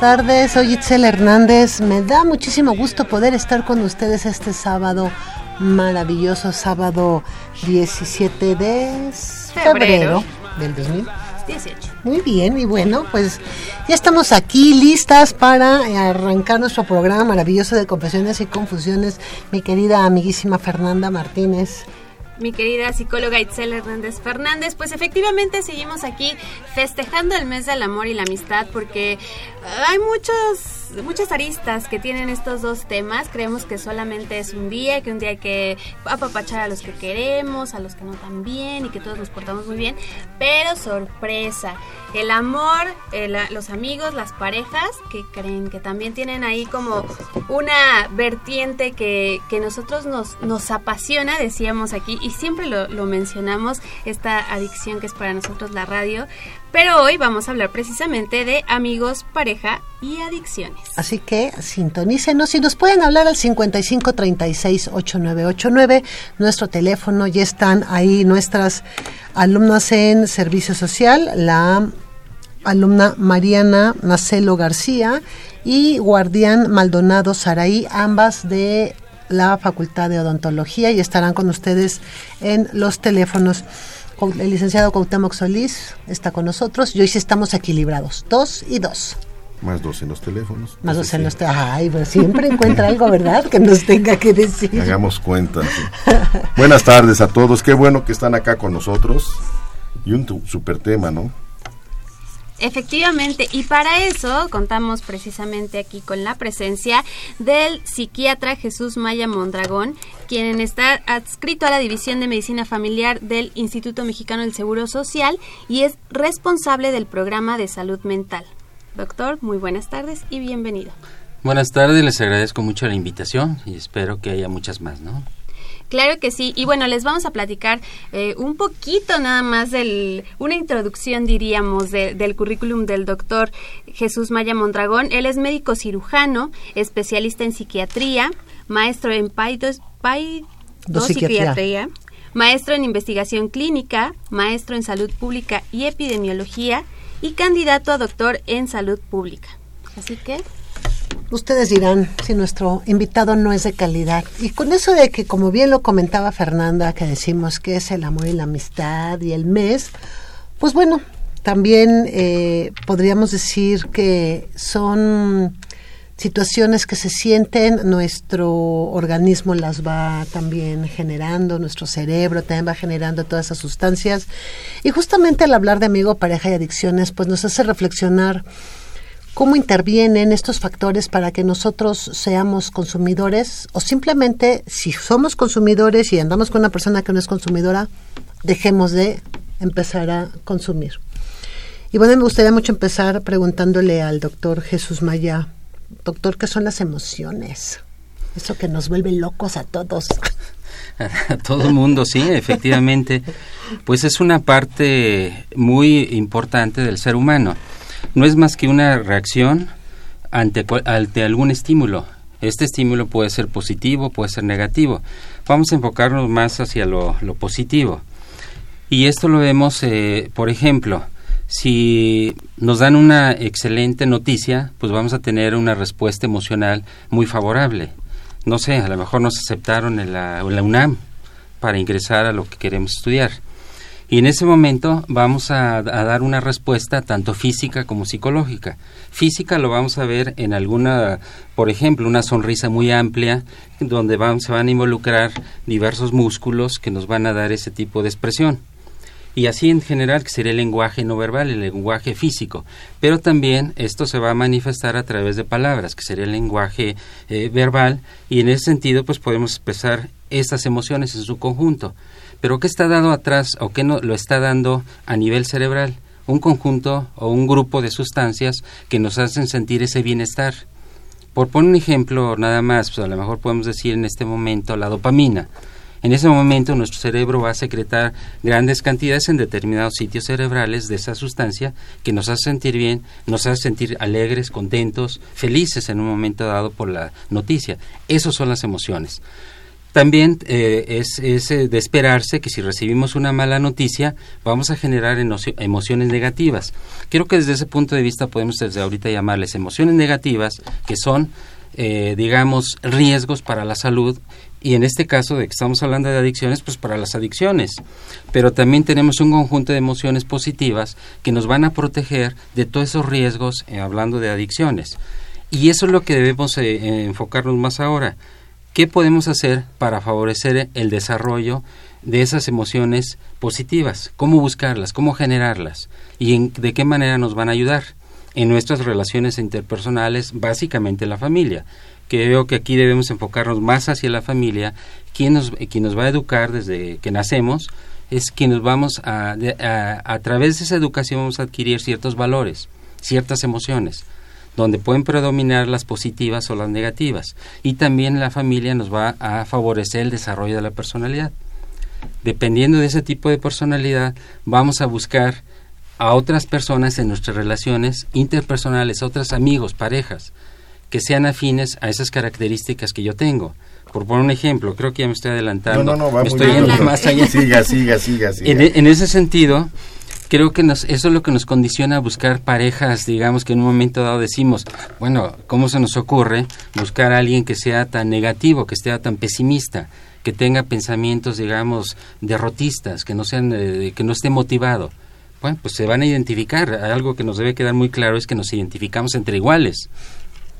Tardes. Soy Itzel Hernández. Me da muchísimo gusto poder estar con ustedes este sábado maravilloso, sábado 17 de febrero, del 2018. Muy bien, y bueno, pues ya estamos aquí listas para arrancar nuestro programa maravilloso de confesiones y confusiones. Mi querida amiguísima Fernanda Martínez mi querida psicóloga Itzel Hernández Fernández. Pues efectivamente seguimos aquí festejando el mes del amor y la amistad porque hay muchos, muchas aristas que tienen estos dos temas. Creemos que solamente es un día, que un día que apapachar a los que queremos, a los que no tan bien y que todos nos portamos muy bien. Pero sorpresa, el amor, los amigos, las parejas que creen que también tienen ahí como una vertiente que, que nosotros nos, nos apasiona, decíamos aquí, y siempre lo, lo mencionamos, esta adicción que es para nosotros la radio. Pero hoy vamos a hablar precisamente de amigos, pareja y adicciones. Así que sintonícenos y nos pueden hablar al 55 36 8989, nuestro teléfono. Ya están ahí nuestras alumnas en servicio social, la alumna Mariana Nacelo García y Guardián Maldonado Saraí, ambas de la Facultad de Odontología y estarán con ustedes en los teléfonos el licenciado Cuauhtémoc Solís está con nosotros y hoy sí estamos equilibrados, dos y dos. Más dos en los teléfonos. Más dos en los teléfonos. Ay, pues siempre encuentra algo, ¿verdad? Que nos tenga que decir. Hagamos cuenta. Buenas tardes a todos. Qué bueno que están acá con nosotros. Y un super tema, ¿no? Efectivamente, y para eso contamos precisamente aquí con la presencia del psiquiatra Jesús Maya Mondragón, quien está adscrito a la División de Medicina Familiar del Instituto Mexicano del Seguro Social y es responsable del programa de salud mental. Doctor, muy buenas tardes y bienvenido. Buenas tardes, les agradezco mucho la invitación y espero que haya muchas más, ¿no? Claro que sí. Y bueno, les vamos a platicar eh, un poquito nada más del, una introducción, diríamos, del currículum del doctor Jesús Maya Mondragón. Él es médico cirujano, especialista en psiquiatría, maestro en psiquiatría, maestro en investigación clínica, maestro en salud pública y epidemiología y candidato a doctor en salud pública. Así que Ustedes dirán si nuestro invitado no es de calidad. Y con eso de que, como bien lo comentaba Fernanda, que decimos que es el amor y la amistad y el mes, pues bueno, también eh, podríamos decir que son situaciones que se sienten, nuestro organismo las va también generando, nuestro cerebro también va generando todas esas sustancias. Y justamente al hablar de amigo, pareja y adicciones, pues nos hace reflexionar cómo intervienen estos factores para que nosotros seamos consumidores o simplemente si somos consumidores y andamos con una persona que no es consumidora, dejemos de empezar a consumir. Y bueno, me gustaría mucho empezar preguntándole al doctor Jesús Maya, doctor, ¿qué son las emociones? Eso que nos vuelve locos a todos. A todo el mundo, sí, efectivamente. Pues es una parte muy importante del ser humano no es más que una reacción ante, ante algún estímulo. Este estímulo puede ser positivo, puede ser negativo. Vamos a enfocarnos más hacia lo, positivo. Y esto lo vemos, eh, por ejemplo, si nos dan una excelente noticia, pues vamos a tener una respuesta emocional muy favorable. No sé, a lo mejor nos aceptaron en la, en la UNAM para ingresar a lo que queremos estudiar. Y en ese momento vamos a, dar una respuesta tanto física como psicológica. Física lo vamos a ver en alguna, por ejemplo, una sonrisa muy amplia, donde van, se van a involucrar diversos músculos que nos van a dar ese tipo de expresión. Y así en general, que sería el lenguaje no verbal, el lenguaje físico. Pero también esto se va a manifestar a través de palabras, que sería el lenguaje eh, verbal. Y en ese sentido, pues podemos expresar estas emociones en su conjunto. Pero ¿qué está dado atrás o qué no, lo está dando a nivel cerebral? Un conjunto o un grupo de sustancias que nos hacen sentir ese bienestar. Por poner un ejemplo nada más, pues a lo mejor podemos decir en este momento la dopamina. En ese momento nuestro cerebro va a secretar grandes cantidades en determinados sitios cerebrales de esa sustancia que nos hace sentir bien, nos hace sentir alegres, contentos, felices en un momento dado por la noticia. Esas son las emociones. También eh, es, es eh, de esperarse que si recibimos una mala noticia vamos a generar emociones negativas. Creo que desde ese punto de vista podemos desde ahorita llamarles emociones negativas, que son, eh, digamos, riesgos para la salud y en este caso de que estamos hablando de adicciones, pues para las adicciones. Pero también tenemos un conjunto de emociones positivas que nos van a proteger de todos esos riesgos hablando de adicciones. Y eso es lo que debemos enfocarnos más ahora ¿Qué podemos hacer para favorecer el desarrollo de esas emociones positivas? ¿Cómo buscarlas? ¿Cómo generarlas? ¿Y de qué manera nos van a ayudar? En nuestras relaciones interpersonales, básicamente la familia, que veo que aquí debemos enfocarnos más hacia la familia, quien nos, quien nos va a educar desde que nacemos, es quien nos vamos a, a, a través de esa educación vamos a adquirir ciertos valores, ciertas emociones donde pueden predominar las positivas o las negativas. Y también la familia nos va a favorecer el desarrollo de la personalidad. Dependiendo de ese tipo de personalidad, vamos a buscar a otras personas en nuestras relaciones interpersonales, otros amigos, parejas, que sean afines a esas características que yo tengo. Por poner un ejemplo, creo que ya me estoy adelantando. No, no, no, me estoy yendo más allá. Siga, siga, siga. siga. En, en, ese sentido, creo que nos, eso es lo que nos condiciona a buscar parejas, digamos que en un momento dado decimos, bueno, ¿cómo se nos ocurre buscar a alguien que sea tan negativo, que sea tan pesimista, que tenga pensamientos, digamos, derrotistas, que no sean, eh, que no esté motivado? Bueno, pues se van a identificar. Algo que nos debe quedar muy claro es que nos identificamos entre iguales.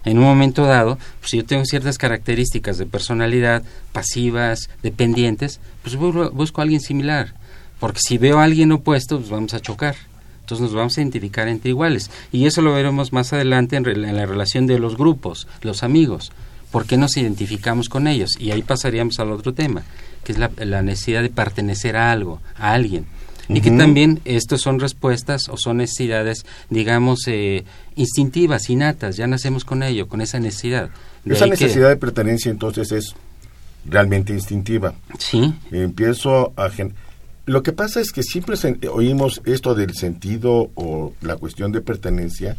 En un momento dado, pues si yo tengo ciertas características de personalidad pasivas, dependientes, pues busco a alguien similar porque si veo a alguien opuesto, pues vamos a chocar. Entonces nos vamos a identificar entre iguales. Y eso lo veremos más adelante en, la relación de los grupos, los amigos. ¿Por qué nos identificamos con ellos? Y ahí pasaríamos al otro tema, que es la necesidad de pertenecer a algo, a alguien. Y que también estos son respuestas o son necesidades, digamos, eh, instintivas, innatas, ya nacemos con ello, con esa necesidad. De esa necesidad de pertenencia entonces es realmente instintiva. Sí. Empiezo a... Lo que pasa es que siempre oímos esto del sentido o la cuestión de pertenencia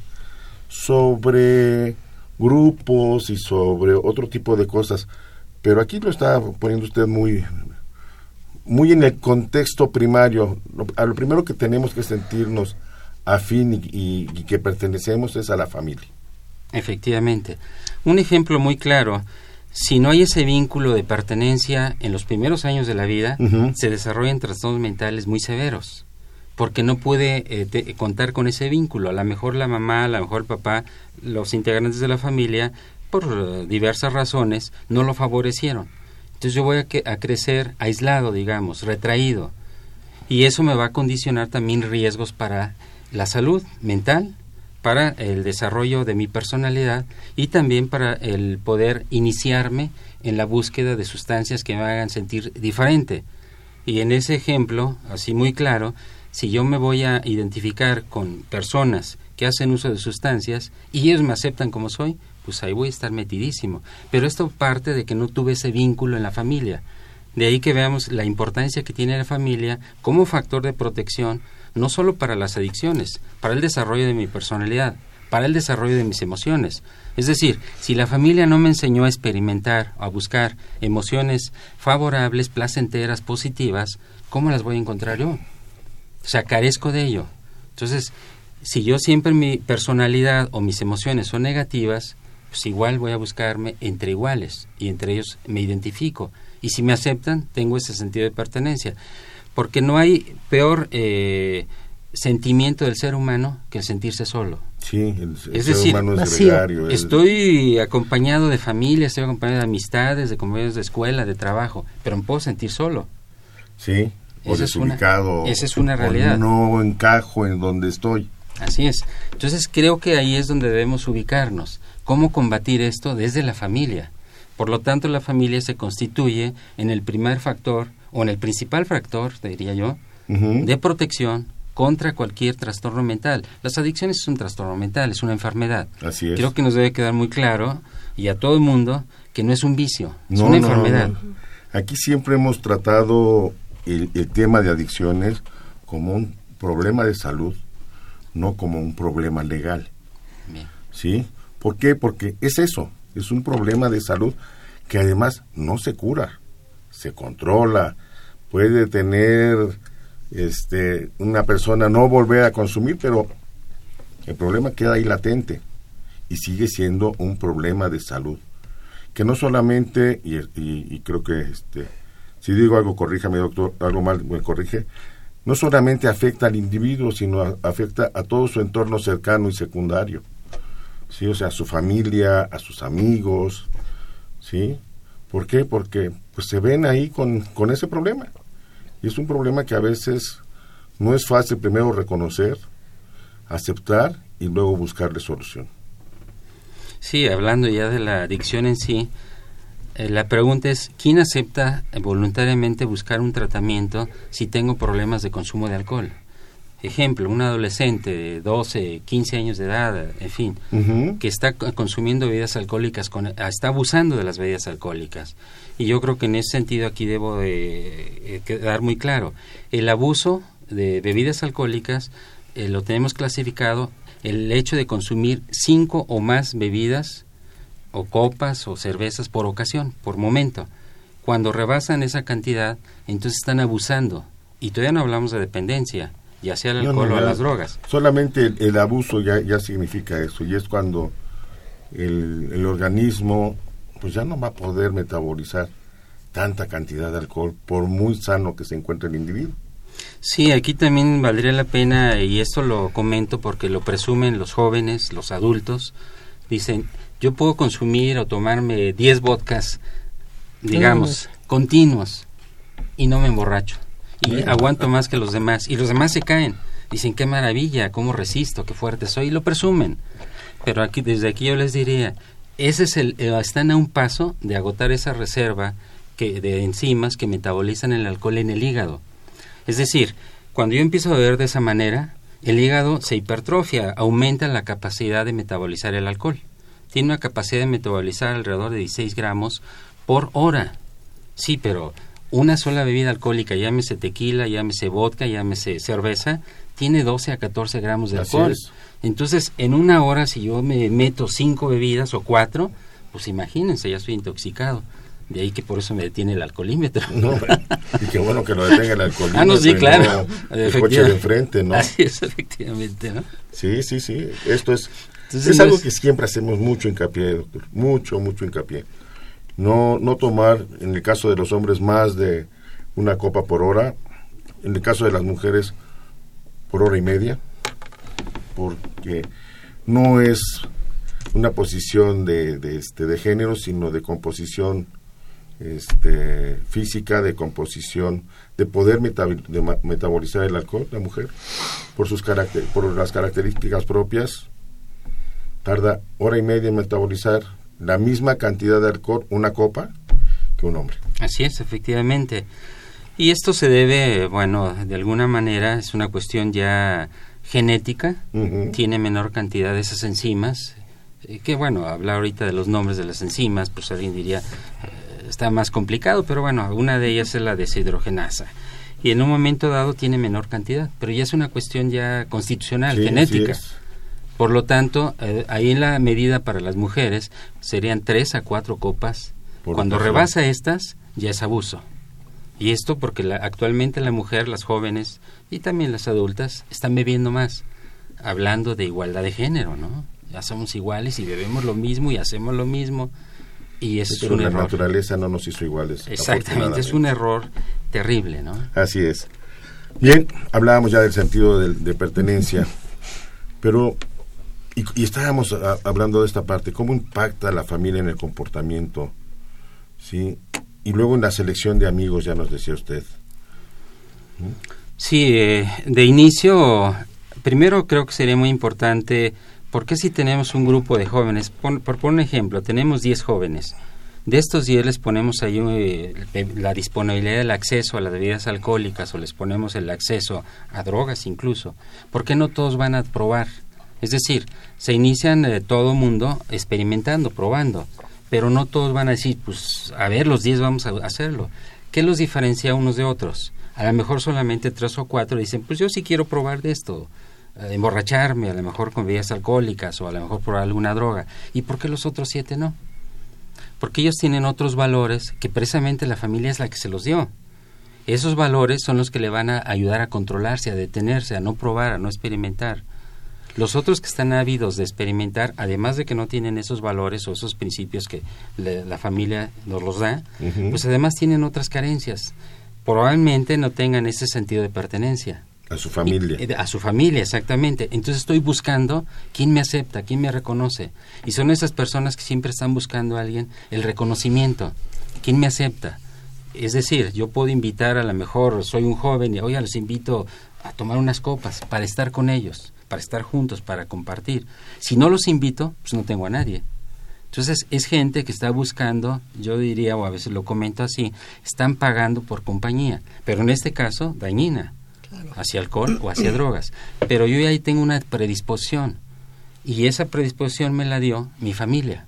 sobre grupos y sobre otro tipo de cosas, pero aquí lo está poniendo usted muy muy en el contexto primario. a lo primero que tenemos que sentirnos afín y que pertenecemos es a la familia. Efectivamente. Un ejemplo muy claro si no hay ese vínculo de pertenencia en los primeros años de la vida, se desarrollan trastornos mentales muy severos, porque no puede eh, contar con ese vínculo. A lo mejor la mamá, a lo mejor el papá, los integrantes de la familia, por diversas razones, no lo favorecieron. Entonces yo voy a, a crecer aislado, digamos, retraído. Y eso me va a condicionar también riesgos para la salud mental para el desarrollo de mi personalidad y también para el poder iniciarme en la búsqueda de sustancias que me hagan sentir diferente. Y en ese ejemplo, así muy claro, si yo me voy a identificar con personas que hacen uso de sustancias y ellos me aceptan como soy, pues ahí voy a estar metidísimo. Pero esto parte de que no tuve ese vínculo en la familia. De ahí que veamos la importancia que tiene la familia como factor de protección no solo para las adicciones, para el desarrollo de mi personalidad, para el desarrollo de mis emociones. Es decir, si la familia no me enseñó a experimentar, a buscar emociones favorables, placenteras, positivas, ¿cómo las voy a encontrar yo? O sea, carezco de ello. Entonces, si yo siempre mi personalidad o mis emociones son negativas, pues igual voy a buscarme entre iguales y entre ellos me identifico. Y si me aceptan, tengo ese sentido de pertenencia. porque no hay peor eh, sentimiento del ser humano que el sentirse solo. Sí, el, el Es ser decir, humano es gregario. es- Estoy acompañado de familia, estoy acompañado de amistades, de compañeros de escuela, de trabajo, pero me puedo sentir solo. Sí, o Esa es una- esa es una o realidad. no encajo en donde estoy. Así es. Entonces creo que ahí es donde debemos ubicarnos. ¿Cómo combatir esto desde la familia? Por lo tanto, la familia se constituye en el primer factor, o en el principal factor, diría yo, de protección contra cualquier trastorno mental. Las adicciones es un trastorno mental, es una enfermedad. Así es. Creo que nos debe quedar muy claro, y a todo el mundo, que no es un vicio, es No, una no, enfermedad. no. Aquí siempre hemos tratado el, el tema de adicciones como un problema de salud, no como un problema legal. Bien. ¿Sí? ¿Por qué? Porque es eso, es un problema de salud que además no se cura, se controla, puede tener este una persona no volver a consumir, pero el problema queda ahí latente y sigue siendo un problema de salud. Que no solamente y, creo que este si digo algo corríjame doctor algo mal me corrige no solamente afecta al individuo sino afecta a todo su entorno cercano y secundario sí o sea a su familia a sus amigos sí ¿por qué? porque pues se ven ahí con, con ese problema y es un problema que a veces no es fácil primero reconocer aceptar y luego buscarle solución Sí, hablando ya de la adicción en sí, eh, la pregunta es, ¿quién acepta voluntariamente buscar un tratamiento si tengo problemas de consumo de alcohol? Ejemplo, un adolescente de 12, 15 años de edad, en fin, que está co- consumiendo bebidas alcohólicas, con- ah, está abusando de las bebidas alcohólicas. Y yo creo que en ese sentido aquí debo de eh, quedar muy claro. El abuso de bebidas alcohólicas eh, lo tenemos clasificado el hecho de consumir cinco o más bebidas o copas o cervezas por ocasión, por momento. Cuando rebasan esa cantidad, entonces están abusando. Y todavía no hablamos de dependencia, ya sea al No, alcohol no, o a ya- las drogas. Solamente el, el abuso ya, ya significa eso, y es cuando el, el organismo pues ya no va a poder metabolizar tanta cantidad de alcohol, por muy sano que se encuentre el individuo. Sí, aquí también valdría la pena, y esto lo comento porque lo presumen los jóvenes, los adultos, dicen, yo puedo consumir o tomarme 10 vodkas, digamos, continuos, y no me emborracho. Y aguanto más que los demás. Y los demás se caen. Dicen, qué maravilla, cómo resisto, qué fuerte soy, y lo presumen. Pero aquí, desde aquí yo les diría, ese es el, eh, están a un paso de agotar esa reserva que, de enzimas que metabolizan el alcohol en el hígado. Es decir, cuando yo empiezo a beber de esa manera, el hígado se hipertrofia, aumenta la capacidad de metabolizar el alcohol. Tiene una capacidad de metabolizar alrededor de 16 gramos por hora. Sí, pero una sola bebida alcohólica, llámese tequila, llámese vodka, llámese cerveza, tiene 12 a 14 gramos de Así alcohol. es. Entonces, en una hora, si yo me meto cinco bebidas o cuatro, pues imagínense, ya estoy intoxicado. De ahí que por eso me detiene el alcoholímetro. No, y qué bueno que lo detenga el alcoholismo. Ah, no, sí, claro. el coche de enfrente, ¿no? Así es, efectivamente, ¿no? Sí, sí, sí. Esto es, Entonces, es no algo es- que siempre hacemos mucho hincapié, doctor. Mucho, mucho hincapié. No, no tomar, en el caso de los hombres, más de una copa por hora. En el caso de las mujeres, por hora y media. Porque no es una posición de, de, este, de género, sino de composición este, física, de composición, de poder de metabolizar el alcohol, la mujer, por, sus caracter- por las características propias, tarda hora y media en metabolizar la misma cantidad de alcohol, una copa, que un hombre. Así es, efectivamente. Y esto se debe, bueno, de alguna manera es una cuestión ya genética, tiene menor cantidad de esas enzimas, eh, que bueno, hablar ahorita de los nombres de las enzimas, pues alguien diría, eh, está más complicado, pero bueno, una de ellas es la deshidrogenasa. Y en un momento dado tiene menor cantidad, pero ya es una cuestión ya constitucional, Sí, genética. Por lo tanto, eh, ahí en la medida para las mujeres serían tres a cuatro copas. Por Cuando rebasa estas, ya es abuso. Y esto porque la- actualmente la mujer, las jóvenes y también las adultas están bebiendo más, hablando de igualdad de género, ¿no? Ya somos iguales y bebemos lo mismo y hacemos lo mismo. Y eso Pero es un la error. naturaleza no nos hizo iguales. Exactamente, es un error terrible, ¿no? Así es. Bien, hablábamos ya del sentido de, de pertenencia, pero y, y estábamos a- hablando de esta parte, cómo impacta la familia en el comportamiento, sí, y luego en la selección de amigos, ya nos decía usted. Sí, eh, de inicio, primero creo que sería muy importante, porque si tenemos un grupo de jóvenes, por poner un ejemplo, tenemos 10 jóvenes, de estos 10 les ponemos ahí eh, la disponibilidad del acceso a las bebidas alcohólicas o les ponemos el acceso a drogas incluso, ¿por qué no todos van a probar? Es decir, se inician eh, todo mundo experimentando, probando, pero no todos van a decir, pues a ver, los 10 vamos a hacerlo. ¿Qué los diferencia unos de otros? A lo mejor solamente tres o cuatro dicen, pues yo sí quiero probar de esto, eh, emborracharme, a lo mejor con bebidas alcohólicas o a lo mejor probar alguna droga. ¿Y por qué los otros siete no? Porque ellos tienen otros valores que precisamente la familia es la que se los dio. Esos valores son los que le van a ayudar a controlarse, a detenerse, a no probar, a no experimentar. Los otros que están ávidos de experimentar, además de que no tienen esos valores o esos principios que le- la familia nos los da, pues además tienen otras carencias. Probablemente no tengan ese sentido de pertenencia. A su familia. Y- a su familia, exactamente. Entonces estoy buscando quién me acepta, quién me reconoce. Y son esas personas que siempre están buscando a alguien el reconocimiento. ¿Quién me acepta? Es decir, yo puedo invitar a lo mejor, soy un joven y oye, los invito a tomar unas copas para estar con ellos, para estar juntos, para compartir. Si no los invito, pues no tengo a nadie. Entonces es gente que está buscando, yo diría, o a veces lo comento así, están pagando por compañía, pero en este caso dañina, hacia alcohol o hacia drogas. Pero yo ahí tengo una predisposición y esa predisposición me la dio mi familia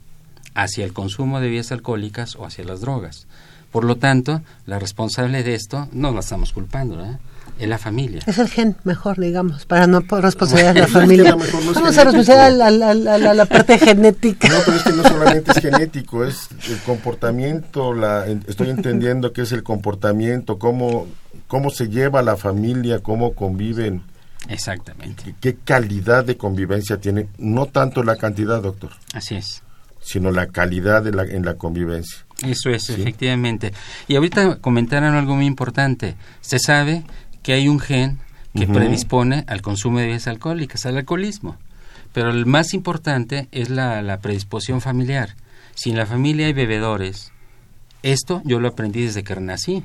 hacia el consumo de bebidas alcohólicas o hacia las drogas. Por lo tanto, la responsable de esto no la estamos culpando, ¿verdad? Es la familia. Es el gen mejor, digamos, para no por responsabilidad de la Es que a familia. Vamos a a la, parte genética. No, pero es que no solamente es genético, es el comportamiento, la, en- estoy entendiendo que es el comportamiento, cómo, cómo se lleva la familia, cómo conviven, Exactamente. qué calidad de convivencia tiene, no tanto la cantidad, doctor, Así es. sino la calidad de la, en la convivencia. Eso es, efectivamente. Y ahorita comentaron algo muy importante. Se sabe que hay un gen que predispone al consumo de bebidas alcohólicas, al alcoholismo. Pero el más importante es la, la predisposición familiar. Si en la familia hay bebedores, esto yo lo aprendí desde que nací.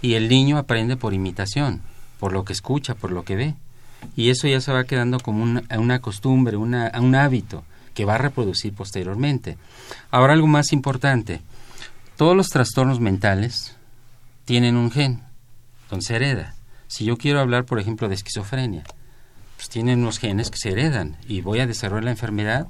Y el niño aprende por imitación, por lo que escucha, por lo que ve. Y eso ya se va quedando como una, una costumbre, una, un hábito que va a reproducir posteriormente. Ahora algo más importante. Todos los trastornos mentales tienen un gen, donde se hereda. Si yo quiero hablar, por ejemplo, de esquizofrenia, pues tienen unos genes que se heredan y voy a desarrollar la enfermedad,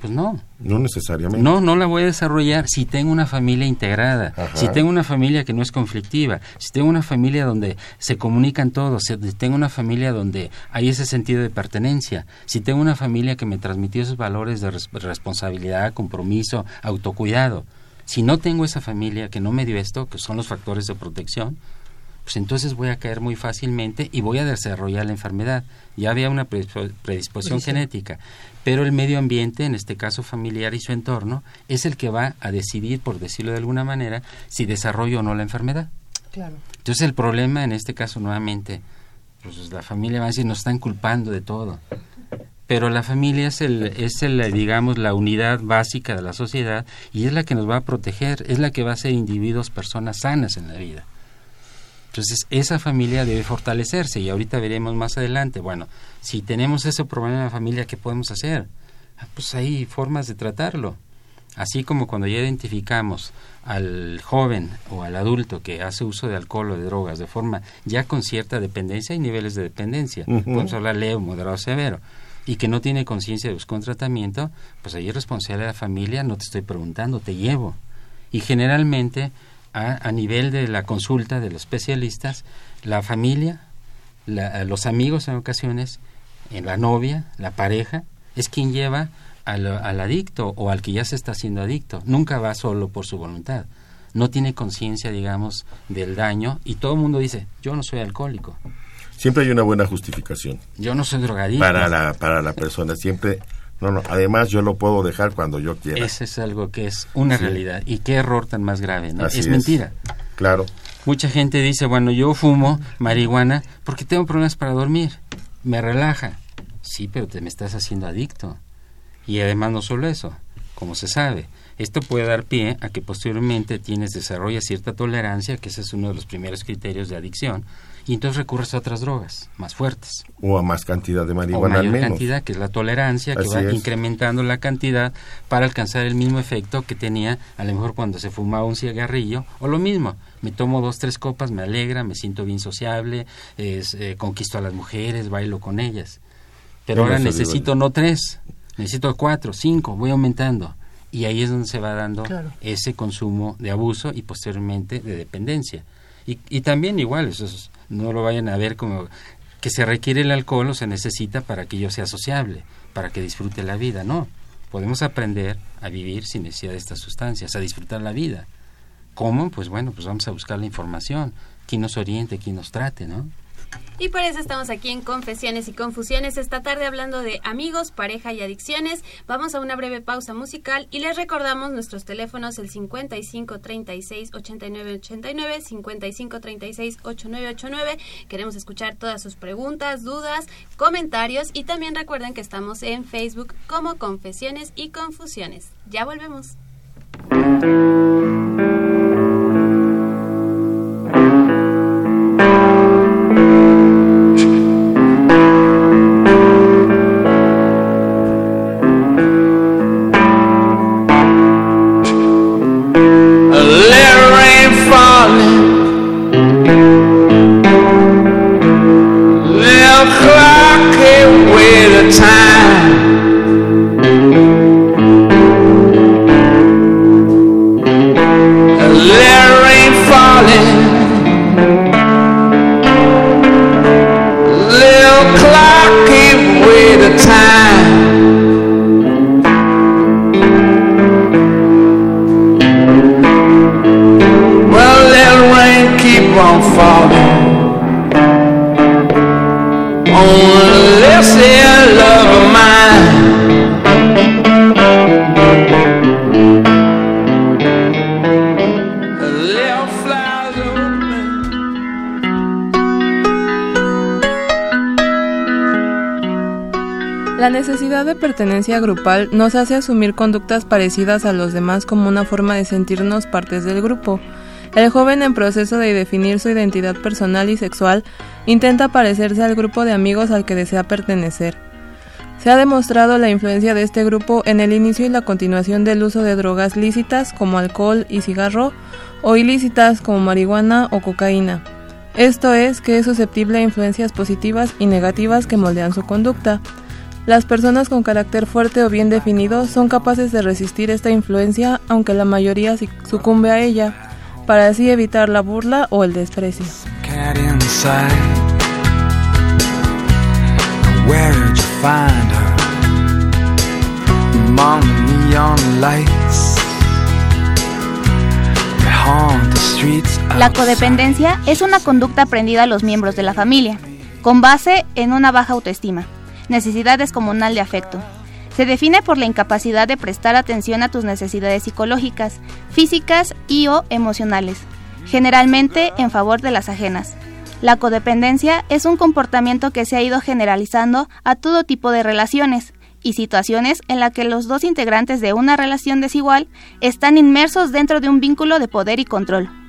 pues no. No necesariamente. No, no la voy a desarrollar si tengo una familia integrada, Ajá. si tengo una familia que no es conflictiva, si tengo una familia donde se comunican todos, si tengo una familia donde hay ese sentido de pertenencia, si tengo una familia que me transmitió esos valores de res- responsabilidad, compromiso, autocuidado. Si no tengo esa familia que no me dio esto, que son los factores de protección, pues entonces voy a caer muy fácilmente y voy a desarrollar la enfermedad. Ya había una predispo- predisposición genética, pero el medio ambiente, en este caso familiar y su entorno, es el que va a decidir, por decirlo de alguna manera, si desarrollo o no la enfermedad. Claro. Entonces el problema en este caso nuevamente, pues la familia va a decir, nos están culpando de todo. Pero la familia es el, es el, digamos, la unidad básica de la sociedad y es la que nos va a proteger, es la que va a ser individuos, personas sanas en la vida. Entonces, esa familia debe fortalecerse y ahorita veremos más adelante, bueno, si tenemos ese problema en la familia, ¿qué podemos hacer? Ah, Pues hay formas de tratarlo. Así como cuando ya identificamos al joven o al adulto que hace uso de alcohol o de drogas de forma ya con cierta dependencia, hay niveles de dependencia, podemos hablar leve, moderado, severo, y que no tiene conciencia de buscar un tratamiento, pues ahí es responsabilidad de la familia, no te estoy preguntando, te llevo. Y generalmente, a, a nivel de la consulta de los especialistas, la familia, la- los amigos en ocasiones, en la novia, la pareja, es quien lleva al, al adicto o al que ya se está haciendo adicto. Nunca va solo por su voluntad. No tiene conciencia, digamos, del daño y todo el mundo dice, yo no soy alcohólico, Siempre hay una buena justificación yo no soy drogadicto. para la, para la persona. Siempre, no, no, además yo lo puedo dejar cuando yo quiera. Ese es algo que es una Sí. realidad. Y qué error tan más grave, ¿no? Así es es. mentira. Claro. Mucha gente dice, bueno, yo fumo marihuana porque tengo problemas para dormir, me relaja. Sí, pero te me estás haciendo adicto. Y además no solo eso, como se sabe, esto puede dar pie a que posteriormente tienes desarrollas cierta tolerancia, que ese es uno de los primeros criterios de adicción, y entonces recurres a otras drogas más fuertes. O a más cantidad de O marihuana al mayor menos. cantidad, que es la tolerancia, que Así va es. incrementando la cantidad para alcanzar el mismo efecto que tenía a lo mejor cuando se fumaba un cigarrillo, o lo mismo, me tomo dos, tres copas, me alegra, me siento bien sociable, es, eh, conquisto a las mujeres, bailo con ellas. Pero ahora necesito digo. no tres, necesito cuatro, cinco, voy aumentando. Y ahí es donde se va dando Claro. ese consumo de abuso y posteriormente de dependencia. Y, y también igual, eso es- no lo vayan a ver como que se requiere el alcohol o se necesita para que yo sea sociable, para que disfrute la vida. No, podemos aprender a vivir sin necesidad de estas sustancias, a disfrutar la vida. ¿Cómo? Pues bueno, pues vamos a buscar la información, quién nos oriente, quién nos trate, ¿no? Y por eso estamos aquí en Confesiones y Confusiones esta tarde hablando de amigos, pareja y adicciones. Vamos a una breve pausa musical y les recordamos nuestros teléfonos el 55 36 89 89, 55 36 89 89. Queremos escuchar todas sus preguntas, dudas, comentarios y también recuerden que estamos en Facebook como Confesiones y Confusiones. Ya volvemos. Time. Pertenencia grupal nos hace asumir conductas parecidas a los demás como una forma de sentirnos partes del grupo. El joven en proceso de definir su identidad personal y sexual intenta parecerse al grupo de amigos al que desea pertenecer. Se ha demostrado la influencia de este grupo en el inicio y la continuación del uso de drogas lícitas como alcohol y cigarro o ilícitas como marihuana o cocaína. Esto es que es susceptible a influencias positivas y negativas que moldean su conducta. Las personas con carácter fuerte o bien definido son capaces de resistir esta influencia aunque la mayoría sucumbe a ella, para así evitar la burla o el desprecio. La codependencia es una conducta aprendida a los miembros de la familia, con base en una baja autoestima, necesidad descomunal de afecto. Se define por la incapacidad de prestar atención a tus necesidades psicológicas, físicas y o emocionales, generalmente en favor de las ajenas. La codependencia es un comportamiento que se ha ido generalizando a todo tipo de relaciones y situaciones en la que los dos integrantes de una relación desigual están inmersos dentro de un vínculo de poder y control.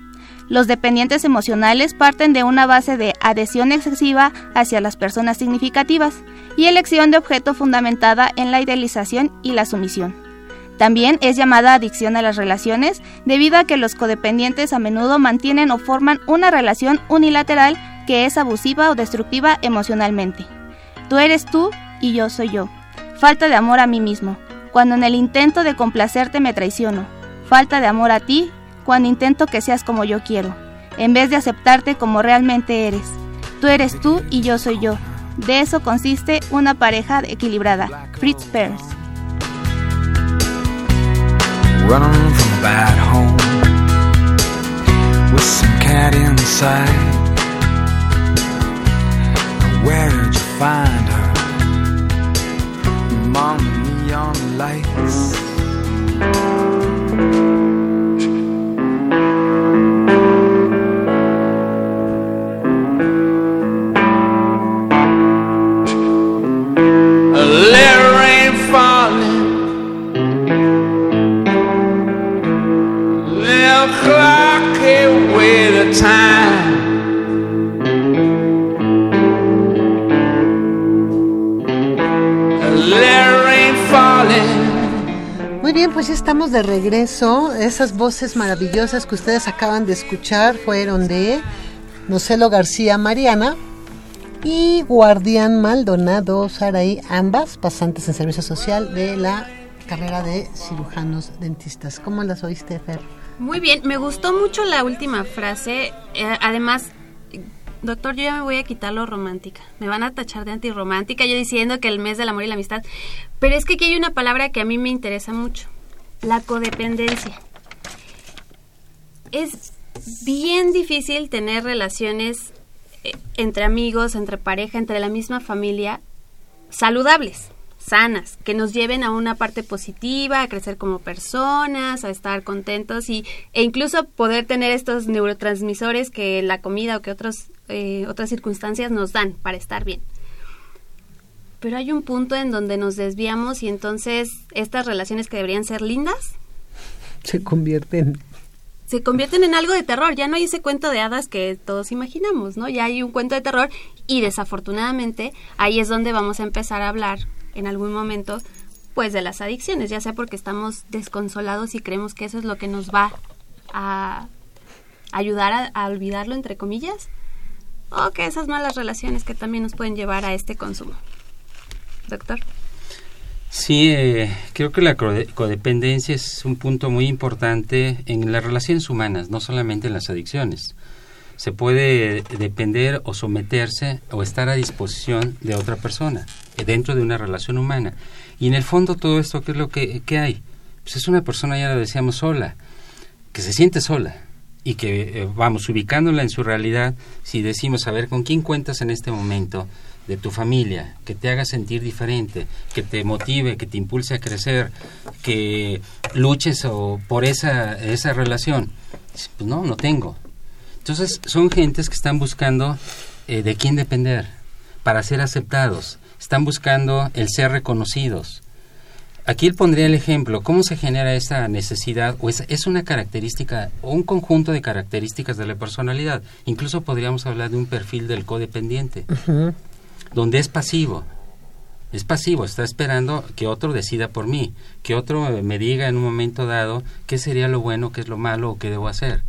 Los dependientes emocionales parten de una base de adhesión excesiva hacia las personas significativas y elección de objeto fundamentada en la idealización y la sumisión. También es llamada adicción a las relaciones debido a que los codependientes a menudo mantienen o forman una relación unilateral que es abusiva o destructiva emocionalmente. Tú eres tú y yo soy yo. Falta de amor a mí mismo, cuando en el intento de complacerte me traiciono. Falta de amor a ti, cuando intento que seas como yo quiero, en vez de aceptarte como realmente eres. Tú eres tú y yo soy yo. De eso consiste una pareja equilibrada. Fritz Perls. Estamos de regreso. Esas voces maravillosas que ustedes acaban de escuchar fueron de Nocelo García Mariana y Guardián Maldonado Saraí, ambas pasantes en servicio social de la carrera de cirujanos dentistas. ¿Cómo las oíste, Fer? Muy bien, me gustó mucho la última frase. Eh, además, doctor, yo ya me voy a quitar lo romántica. Me van a tachar de antirromántica yo diciendo que el mes del amor y la amistad. Pero es que aquí hay una palabra que a mí me interesa mucho. La codependencia. Es bien difícil tener relaciones eh, entre amigos, entre pareja, entre la misma familia, saludables, sanas, que nos lleven a una parte positiva, a crecer como personas, a estar contentos y, e incluso poder tener estos neurotransmisores que la comida o que otros, eh, otras circunstancias nos dan para estar bien. Pero hay un punto en donde nos desviamos y entonces estas relaciones que deberían ser lindas se convierten se convierten en algo de terror. Ya no hay ese cuento de hadas que todos imaginamos, ¿no? Ya hay un cuento de terror y desafortunadamente ahí es donde vamos a empezar a hablar en algún momento pues de las adicciones, ya sea porque estamos desconsolados y creemos que eso es lo que nos va a ayudar a, a olvidarlo entre comillas o que esas malas relaciones que también nos pueden llevar a este consumo. Doctor. Sí, eh, creo que la codependencia es un punto muy importante en las relaciones humanas, no solamente en las adicciones. Se puede depender o someterse o estar a disposición de otra persona eh, dentro de una relación humana. Y en el fondo todo esto, ¿qué es lo que, hay? Pues es una persona, ya lo decíamos, sola, que se siente sola y que eh, vamos ubicándola en su realidad, si decimos, a ver, ¿con quién cuentas en este momento? De tu familia, que te haga sentir diferente, que te motive, que te impulse a crecer, que luches o por esa, esa relación. Pues no, no tengo. Entonces son gentes que están buscando eh, de quién depender para ser aceptados, están buscando el ser reconocidos. Aquí pondría el ejemplo, ¿cómo se genera esa necesidad? O es una característica o un conjunto de características de la personalidad. Incluso podríamos hablar de un perfil del codependiente donde es pasivo. Es pasivo, está esperando que otro decida por mí, que otro me diga en un momento dado qué sería lo bueno, qué es lo malo o qué debo hacer.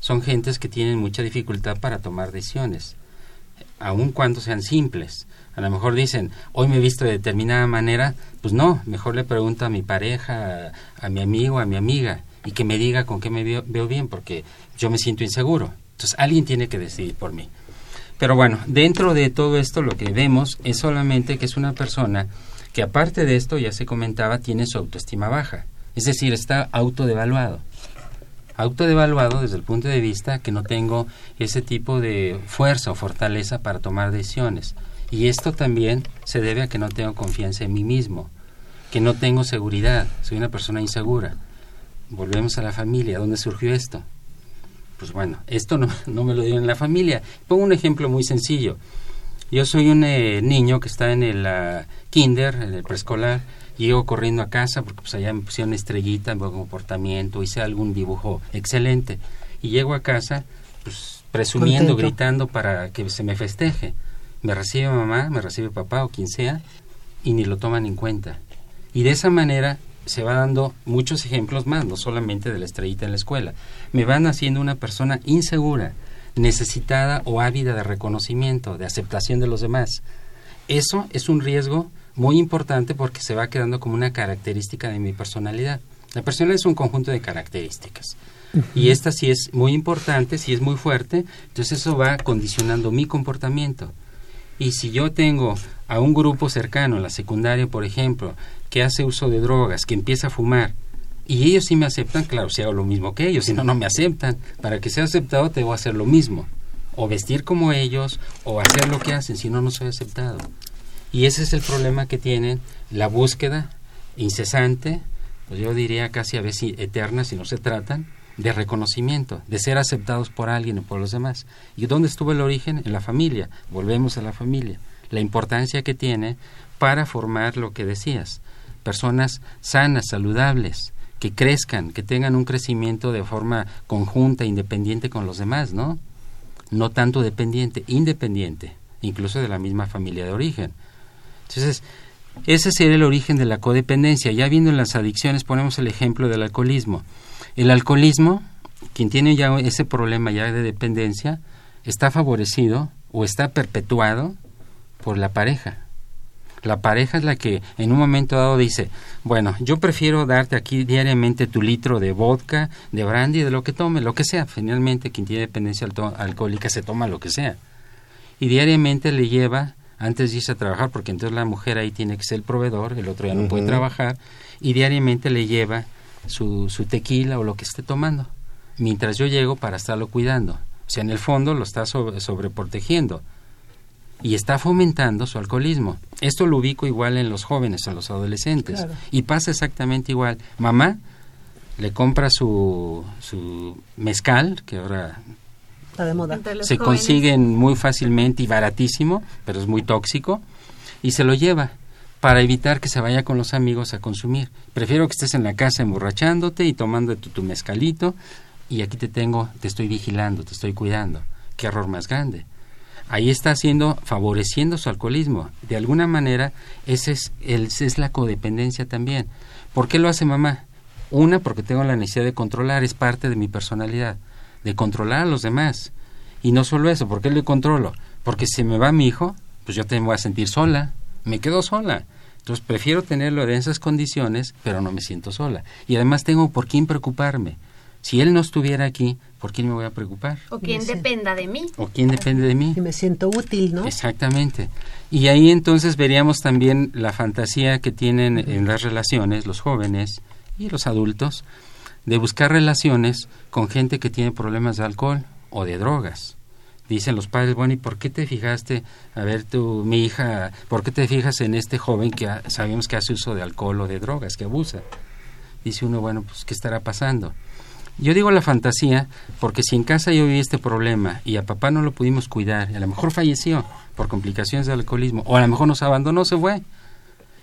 Son gentes que tienen mucha dificultad para tomar decisiones, aun cuando sean simples. A lo mejor dicen, hoy me he visto de determinada manera, pues no, mejor le pregunto a mi pareja, a, mi amigo, a mi amiga, y que me diga con qué me veo bien, porque yo me siento inseguro. Entonces alguien tiene que decidir por mí. Pero bueno, dentro de todo esto lo que vemos es solamente que es una persona que aparte de esto, ya se comentaba, tiene su autoestima baja. Es decir, está autodevaluado. Autodevaluado desde el punto de vista que no tengo ese tipo de fuerza o fortaleza para tomar decisiones. Y esto también se debe a que no tengo confianza en mí mismo, que no tengo seguridad, soy una persona insegura. Volvemos a la familia, ¿dónde surgió esto? Pues bueno, esto no, no me lo dieron en la familia. Pongo un ejemplo muy sencillo. Yo soy un eh, niño que está en el ah, kinder, en el preescolar, llego corriendo a casa porque pues allá me pusieron estrellita, buen comportamiento, hice algún dibujo excelente. Y llego a casa, pues presumiendo, gritando para que se me festeje. Me recibe mamá, me recibe papá o quien sea, y ni lo toman en cuenta. Y de esa manera se va dando muchos ejemplos más, no solamente de la estrellita en la escuela. Me van haciendo una persona insegura, necesitada o ávida de reconocimiento, de aceptación de los demás. Eso es un riesgo muy importante porque se va quedando como una característica de mi personalidad. La personalidad es un conjunto de características. Y esta sí es muy importante, sí es muy fuerte, entonces eso va condicionando mi comportamiento. Y si yo tengo a un grupo cercano, en la secundaria, por ejemplo, que hace uso de drogas, que empieza a fumar, y ellos sí me aceptan, claro, si hago lo mismo que ellos, si no, no me aceptan. Para que sea aceptado, debo hacer lo mismo. O vestir como ellos, o hacer lo que hacen, si no, no soy aceptado. Y ese es el problema que tienen, la búsqueda incesante, pues yo diría casi a veces eterna, si no se tratan, de reconocimiento, de ser aceptados por alguien o por los demás. ¿Y dónde estuvo el origen? En la familia. Volvemos a la familia. La importancia que tiene para formar lo que decías, personas sanas, saludables, que crezcan, que tengan un crecimiento de forma conjunta, independiente con los demás, ¿no? No tanto dependiente, independiente, incluso de la misma familia de origen. Entonces, Ese sería el origen de la codependencia. Ya viendo en las adicciones, ponemos el ejemplo del alcoholismo. El alcoholismo, quien tiene ya ese problema ya de dependencia, está favorecido o está perpetuado por la pareja. La pareja es la que en un momento dado dice, bueno, yo prefiero darte aquí diariamente tu litro de vodka, de brandy, de lo que tome, lo que sea. Finalmente, quien tiene dependencia alcohólica se toma lo que sea. Y diariamente le lleva, antes de irse a trabajar, porque entonces la mujer ahí tiene que ser el proveedor, el otro ya no puede trabajar, y diariamente le lleva su, su tequila o lo que esté tomando, mientras yo llego para estarlo cuidando. O sea, en el fondo lo está sobre, sobreprotegiendo y está fomentando su alcoholismo. Esto lo ubico igual en los jóvenes, en los adolescentes. Y pasa exactamente igual. Mamá le compra su, su mezcal, que ahora de moda. se consiguen muy fácilmente y baratísimo, pero es muy tóxico, y se lo lleva para evitar que se vaya con los amigos a consumir. Prefiero que estés en la casa emborrachándote y tomando tu, tu mezcalito, y aquí te tengo, te estoy vigilando, te estoy cuidando. Qué error más grande ahí está haciendo, favoreciendo su alcoholismo. De alguna manera, ese es, el, es la codependencia también. ¿Por qué lo hace mamá? Una, porque tengo la necesidad de controlar, es parte de mi personalidad, de controlar a los demás. Y no solo eso, ¿por qué le controlo? Porque si me va mi hijo, pues yo te voy a sentir sola, me quedo sola. Entonces prefiero tenerlo en esas condiciones, pero no me siento sola. Y además tengo por quién preocuparme. Si él no estuviera aquí, ¿por quién me voy a preocupar? O quién dependa de mí. O quién depende de mí. Y me siento útil, ¿no? Exactamente. Y ahí entonces veríamos también la fantasía que tienen en las relaciones los jóvenes y los adultos de buscar relaciones con gente que tiene problemas de alcohol o de drogas. Dicen los padres, bueno, ¿y por qué te fijaste, a ver tú, mi hija, por qué te fijas en este joven que sabemos que hace uso de alcohol o de drogas, que abusa? Dice uno, bueno, pues, ¿qué estará pasando? Yo digo la fantasía porque si en casa yo viví este problema y a papá no lo pudimos cuidar, y a lo mejor falleció por complicaciones del alcoholismo, o a lo mejor nos abandonó, se fue.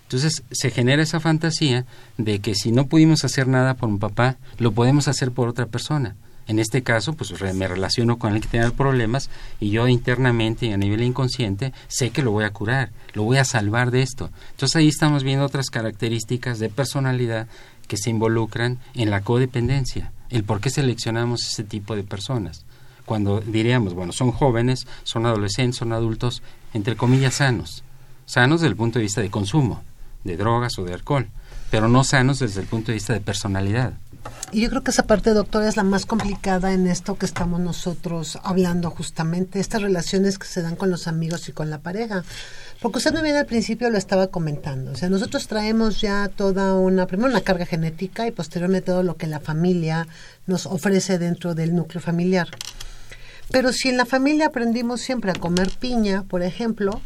Entonces se genera esa fantasía de que si no pudimos hacer nada por un papá, lo podemos hacer por otra persona. En este caso, pues me relaciono con el que tiene problemas y yo internamente y a nivel inconsciente sé que lo voy a curar, lo voy a salvar de esto. Entonces ahí estamos viendo otras características de personalidad que se involucran en la codependencia el por qué seleccionamos ese tipo de personas. Cuando diríamos, bueno, son jóvenes, son adolescentes, son adultos, entre comillas, sanos. Sanos desde el punto de vista de consumo, de drogas o de alcohol, pero no sanos desde el punto de vista de personalidad. Y yo creo que esa parte, doctora, es la más complicada en esto que estamos nosotros hablando justamente, estas relaciones que se dan con los amigos y con la pareja. Porque usted muy bien al principio lo estaba comentando. O sea, nosotros traemos ya toda una, primero una carga genética y posteriormente todo lo que la familia nos ofrece dentro del núcleo familiar. Pero si en la familia aprendimos siempre a comer piña, por ejemplo,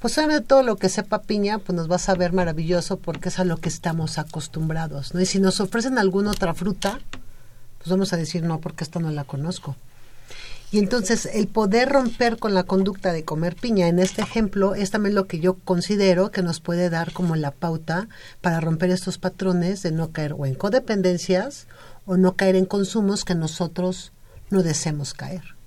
pues obviamente todo lo que sepa piña, pues nos va a saber maravilloso porque es a lo que estamos acostumbrados, ¿no? Y si nos ofrecen alguna otra fruta, pues vamos a decir, no, porque esta no la conozco. Y entonces el poder romper con la conducta de comer piña en este ejemplo es también lo que yo considero que nos puede dar como la pauta para romper estos patrones de no caer o en codependencias o no caer en consumos que nosotros no deseemos caer.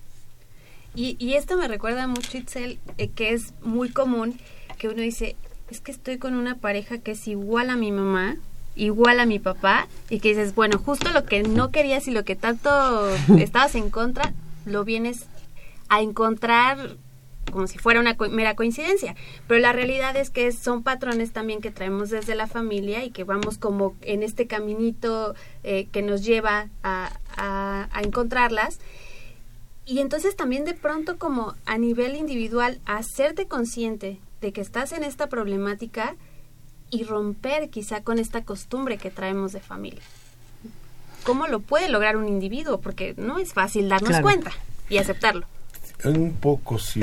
Y, y esto me recuerda mucho, Itzel, eh, que es muy común que uno dice, es que estoy con una pareja que es igual a mi mamá, igual a mi papá, y que dices, bueno, justo lo que no querías y lo que tanto estabas en contra, lo vienes a encontrar como si fuera una mera coincidencia, pero la realidad es que son patrones también que traemos desde la familia y que vamos como en este caminito eh, que nos lleva a, a, encontrarlas. Y entonces también de pronto como a nivel individual, hacerte consciente de que estás en esta problemática y romper quizá con esta costumbre que traemos de familia cómo lo puede lograr un individuo, porque no es fácil darnos cuenta y aceptarlo. Un poco sí.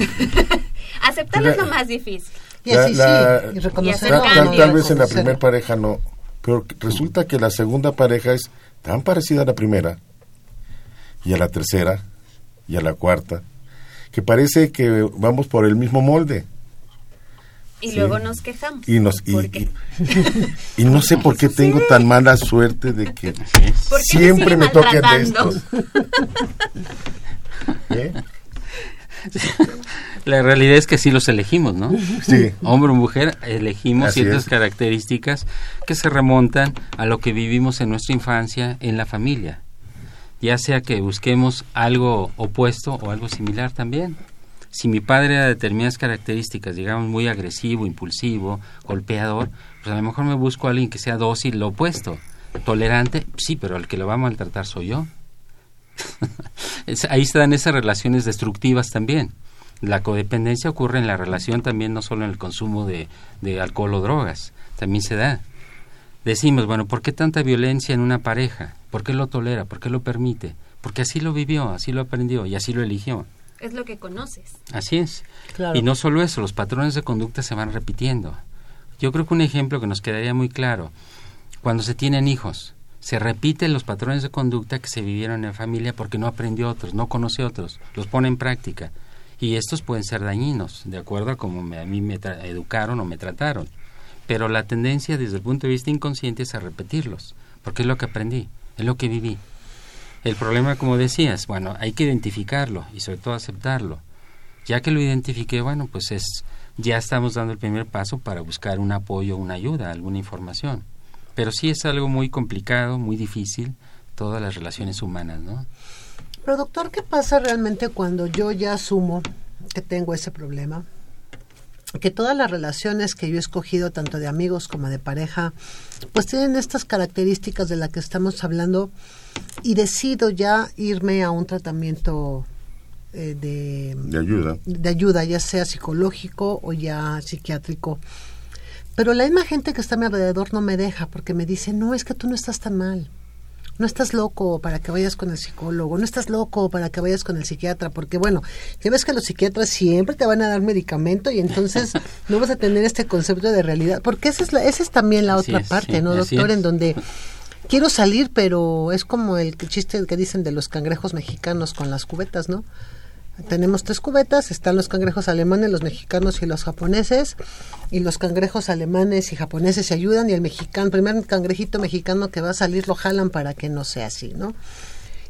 Aceptarlo es lo más difícil. Y así sí, y reconocerlo. Tal, vez en la primera pareja no, pero resulta que la segunda pareja es tan parecida a la primera, y a la tercera, y a la cuarta, que parece que vamos por el mismo molde. Y luego nos quejamos. Y, nos, y, no sé por qué tengo tan mala suerte de que siempre me toquen de estos. ¿Eh? La realidad es que sí los elegimos, ¿no? Sí. Hombre o mujer, elegimos Así ciertas es. características que se remontan a lo que vivimos en nuestra infancia en la familia. Ya sea que busquemos algo opuesto o algo similar también. Si mi padre era de determinadas características, digamos, muy agresivo, impulsivo, golpeador, pues a lo mejor me busco a alguien que sea dócil, lo opuesto. Tolerante, sí, pero el que lo va a maltratar soy yo. Ahí están esas relaciones destructivas también. La codependencia ocurre en la relación también, no solo en el consumo de alcohol o drogas, también se da. Decimos, bueno, ¿por qué tanta violencia en una pareja? ¿Por qué lo tolera? ¿Por qué lo permite? Porque así lo vivió, así lo aprendió y así lo eligió. Es lo que conoces. Así es. Claro. Y no solo eso, los patrones de conducta se van repitiendo. Yo creo que un ejemplo que nos quedaría muy claro, cuando se tienen hijos, se repiten los patrones de conducta que se vivieron en familia porque no aprendió otros, no conoce otros, los pone en práctica. Y estos pueden ser dañinos, de acuerdo a cómo me- a mí me tra- educaron o me trataron. Pero la tendencia desde el punto de vista inconsciente es a repetirlos, porque es lo que aprendí, es lo que viví. El problema, como decías, bueno, hay que identificarlo y sobre todo aceptarlo. Ya que lo identifiqué, bueno, pues es ya estamos dando el primer paso para buscar un apoyo, una ayuda, alguna información. Pero sí es algo muy complicado, muy difícil, todas las relaciones humanas, ¿no? Pero doctor, ¿qué pasa realmente cuando yo ya asumo que tengo ese problema? Que todas las relaciones que yo he escogido, tanto de amigos como de pareja, pues tienen estas características de las que estamos hablando y decido ya irme a un tratamiento eh, de, De ayuda. de ayuda, ya sea psicológico o ya psiquiátrico. Pero la misma gente que está a mi alrededor no me deja porque me dice, no, es que tú no estás tan mal. No estás loco para que vayas con el psicólogo, no estás loco para que vayas con el psiquiatra, porque bueno, ya ves que los psiquiatras siempre te van a dar medicamento y entonces no vas a tener este concepto de realidad, porque esa es, la, esa es también la Así otra es, parte, sí, ¿no, doctor? En donde quiero salir, pero es como el chiste que dicen de los cangrejos mexicanos con las cubetas, ¿no? Tenemos tres cubetas, están los cangrejos alemanes, los mexicanos y los japoneses, y los cangrejos alemanes y japoneses se ayudan y el mexicano, primer cangrejito mexicano que va a salir lo jalan para que no sea así, ¿no?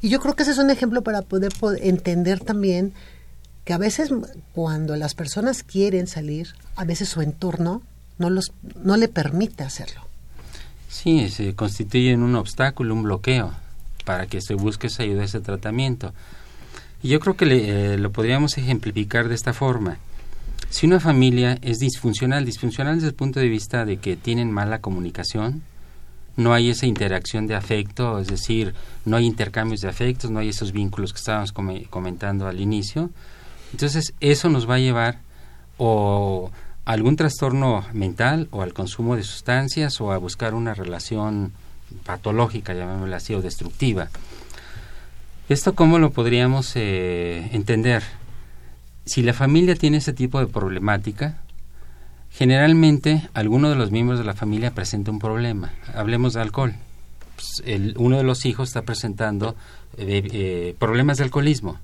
Y yo creo que ese es un ejemplo para poder, po- entender también que a veces cuando las personas quieren salir, a veces su entorno no los no le permite hacerlo. Sí, se constituyen un obstáculo, un bloqueo para que se busque esa ayuda, ese tratamiento. Y yo creo que le- eh, lo podríamos ejemplificar de esta forma. Si una familia es disfuncional, disfuncional desde el punto de vista de que tienen mala comunicación, no hay esa interacción de afecto, es decir, no hay intercambios de afectos, no hay esos vínculos que estábamos come- comentando al inicio. Entonces, eso nos va a llevar o a algún trastorno mental o al consumo de sustancias o a buscar una relación patológica, llamémosla así, o destructiva. ¿Esto cómo lo podríamos eh, entender? Si la familia tiene ese tipo de problemática, generalmente alguno de los miembros de la familia presenta un problema. Hablemos de alcohol. Pues, el- uno de los hijos está presentando eh, eh, problemas de alcoholismo.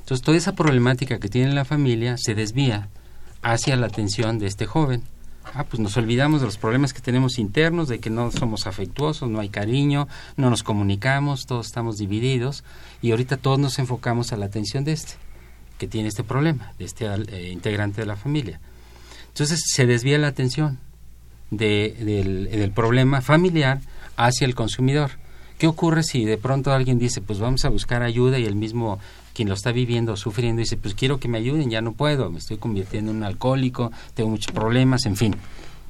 Entonces, toda esa problemática que tiene la familia se desvía hacia la atención de este joven. Ah, pues nos olvidamos de los problemas que tenemos internos, de que no somos afectuosos, no hay cariño, no nos comunicamos, todos estamos divididos y ahorita todos nos enfocamos a la atención de este, que tiene este problema, de este eh, integrante de la familia. Entonces se desvía la atención de- del, del problema familiar hacia el consumidor. ¿Qué ocurre si de pronto alguien dice, pues vamos a buscar ayuda y el mismo quien lo está viviendo, sufriendo, dice, pues quiero que me ayuden, ya no puedo, me estoy convirtiendo en un alcohólico, tengo muchos problemas, en fin.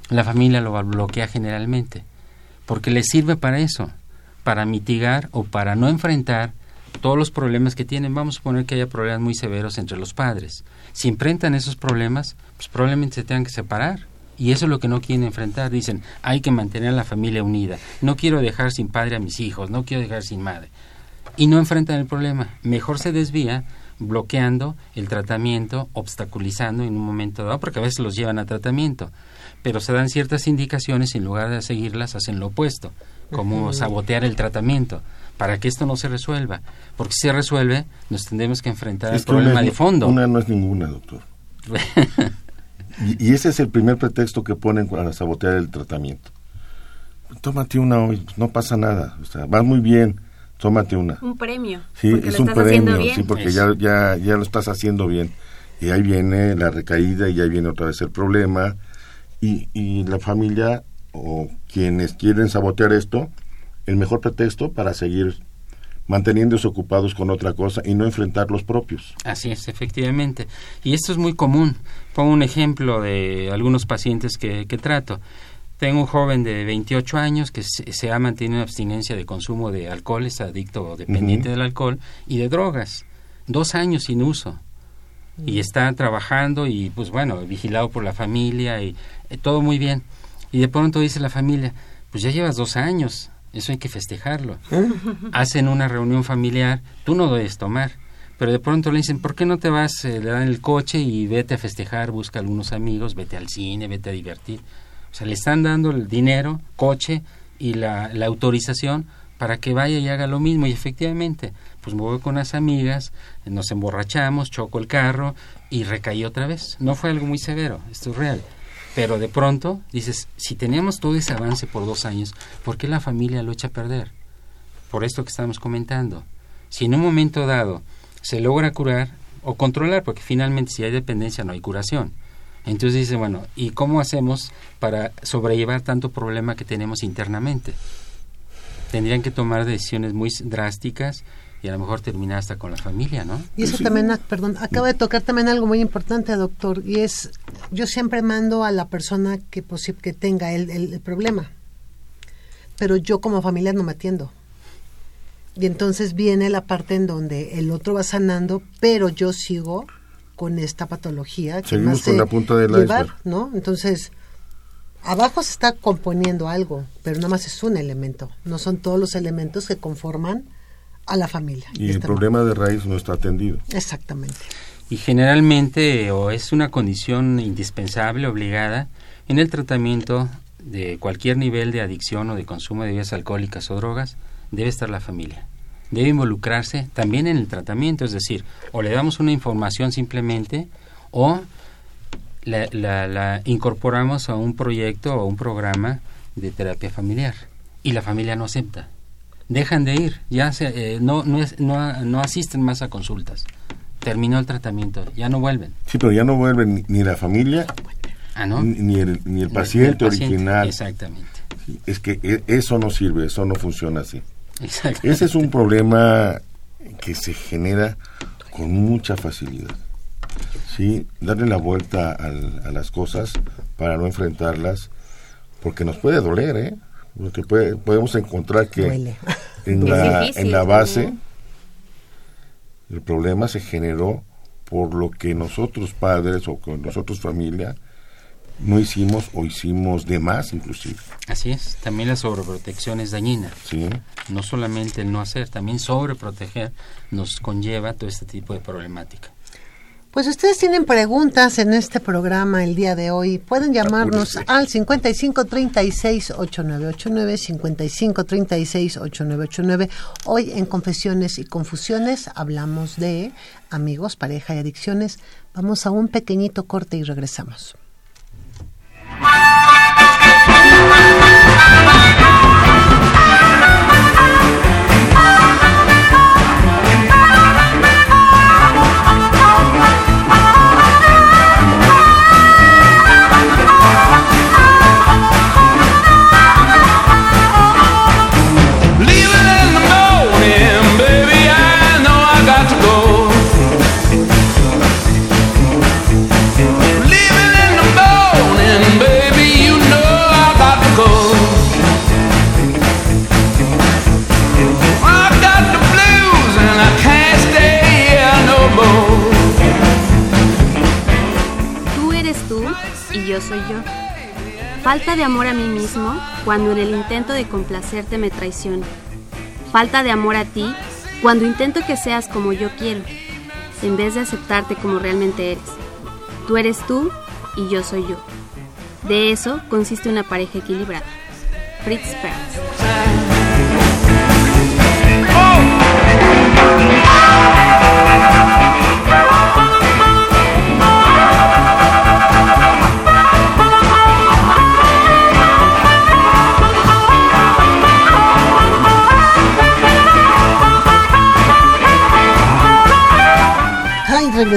La familia lo bloquea generalmente, porque le sirve para eso, para mitigar o para no enfrentar todos los problemas que tienen. Vamos a suponer que haya problemas muy severos entre los padres. Si enfrentan esos problemas, pues probablemente se tengan que separar. Y eso es lo que no quieren enfrentar. Dicen, hay que mantener a la familia unida. No quiero dejar sin padre a mis hijos, no quiero dejar sin madre. Y no enfrentan el problema. Mejor se desvía bloqueando el tratamiento, obstaculizando en un momento dado, porque a veces los llevan a tratamiento. Pero se dan ciertas indicaciones y en lugar de seguirlas hacen lo opuesto, como sabotear el tratamiento, para que esto no se resuelva. Porque si se resuelve, nos tendremos que enfrentar al una problema de fondo. Una no es ninguna, doctor. Y, y ese es el primer pretexto que ponen para sabotear el tratamiento. Tómate una hoy, no pasa nada, o sea, vas muy bien, tómate una. Un premio. Sí, porque es lo un premio, bien. sí, porque Eso. ya, ya, ya lo estás haciendo bien. Y ahí viene la recaída y ahí viene otra vez el problema. Y, y la familia o quienes quieren sabotear esto, el mejor pretexto para seguir manteniéndose ocupados con otra cosa y no enfrentar los propios. Así es, efectivamente. Y esto es muy común. Pongo un ejemplo de algunos pacientes que, que trato. Tengo un joven de 28 años que se, se ha mantenido en abstinencia de consumo de alcohol, es adicto o dependiente del alcohol, y de drogas. Dos años sin uso. Y está trabajando y, pues bueno, vigilado por la familia y eh, todo muy bien. Y de pronto dice la familia, pues ya llevas dos años, eso hay que festejarlo. Hacen una reunión familiar, tú no debes tomar. Pero de pronto le dicen, ¿por qué no te vas? eh, le dan el coche y vete a festejar, busca algunos amigos, vete al cine, vete a divertir. O sea, le están dando el dinero, coche y la, autorización para que vaya y haga lo mismo. Y efectivamente, pues me voy con las amigas, nos emborrachamos, choco el carro y recaí otra vez. No fue algo muy severo, esto es real. Pero de pronto dices, si teníamos todo ese avance por dos años, ¿por qué la familia lo echa a perder? Por esto que estamos comentando. Si en un momento dado se logra curar o controlar, porque finalmente si hay dependencia no hay curación. Entonces dice, bueno, ¿y cómo hacemos para sobrellevar tanto problema que tenemos internamente? Tendrían que tomar decisiones muy drásticas y a lo mejor terminar hasta con la familia, ¿no? Y eso también, ah, perdón, acaba de tocar también algo muy importante, doctor, y es, yo siempre mando a la persona que, posi- que tenga el, el- el problema, pero yo como familia no me atiendo. Y entonces viene la parte en donde el otro va sanando, pero yo sigo con esta patología que Seguimos me con la punta del llevar, iceberg. ¿no? Entonces, abajo se está componiendo algo, pero nada más es un elemento, no son todos los elementos que conforman a la familia. Y el Está- problema de raíz no está atendido. Exactamente. Y generalmente o es una condición indispensable, obligada, en el tratamiento de cualquier nivel de adicción o de consumo de bebidas alcohólicas o drogas, debe estar la familia. Debe involucrarse también en el tratamiento, es decir, o le damos una información simplemente o la, la- la incorporamos a un proyecto o un programa de terapia familiar y la familia no acepta. Dejan de ir, ya se, eh, no, no, es- no, no asisten más a consultas. Terminó el tratamiento, ya no vuelven. Sí, pero ya no vuelve ni, la familia Ah, ¿no? ni, el, ni el paciente El paciente, original. Exactamente. Sí, Es que e- eso no sirve, eso no funciona así. Ese es un problema que se genera con mucha facilidad. Sí, darle la vuelta al- a las cosas para no enfrentarlas, porque nos puede doler, ¿eh? Porque puede- podemos encontrar que en la, difícil, en la ¿no? base el problema se generó por lo que nosotros padres o con nosotros familia no hicimos o hicimos de más inclusive. Así es. También la sobreprotección es dañina. ¿sí? No solamente el no hacer, también sobreproteger nos conlleva todo este tipo de problemática. Pues ustedes tienen preguntas en este programa el día de hoy. Pueden llamarnos Apúrese. al 5536-8989, 5536-8989. Hoy en Confesiones y Confusiones hablamos de amigos, pareja y adicciones. Vamos a un pequeñito corte y regresamos. Thank you. Soy yo. Falta de amor a mí mismo cuando en el intento de complacerte me traiciono. Falta de amor a ti cuando intento que seas como yo quiero, en vez de aceptarte como realmente eres. Tú eres tú y yo soy yo. De eso consiste una pareja equilibrada. Fritz Perls.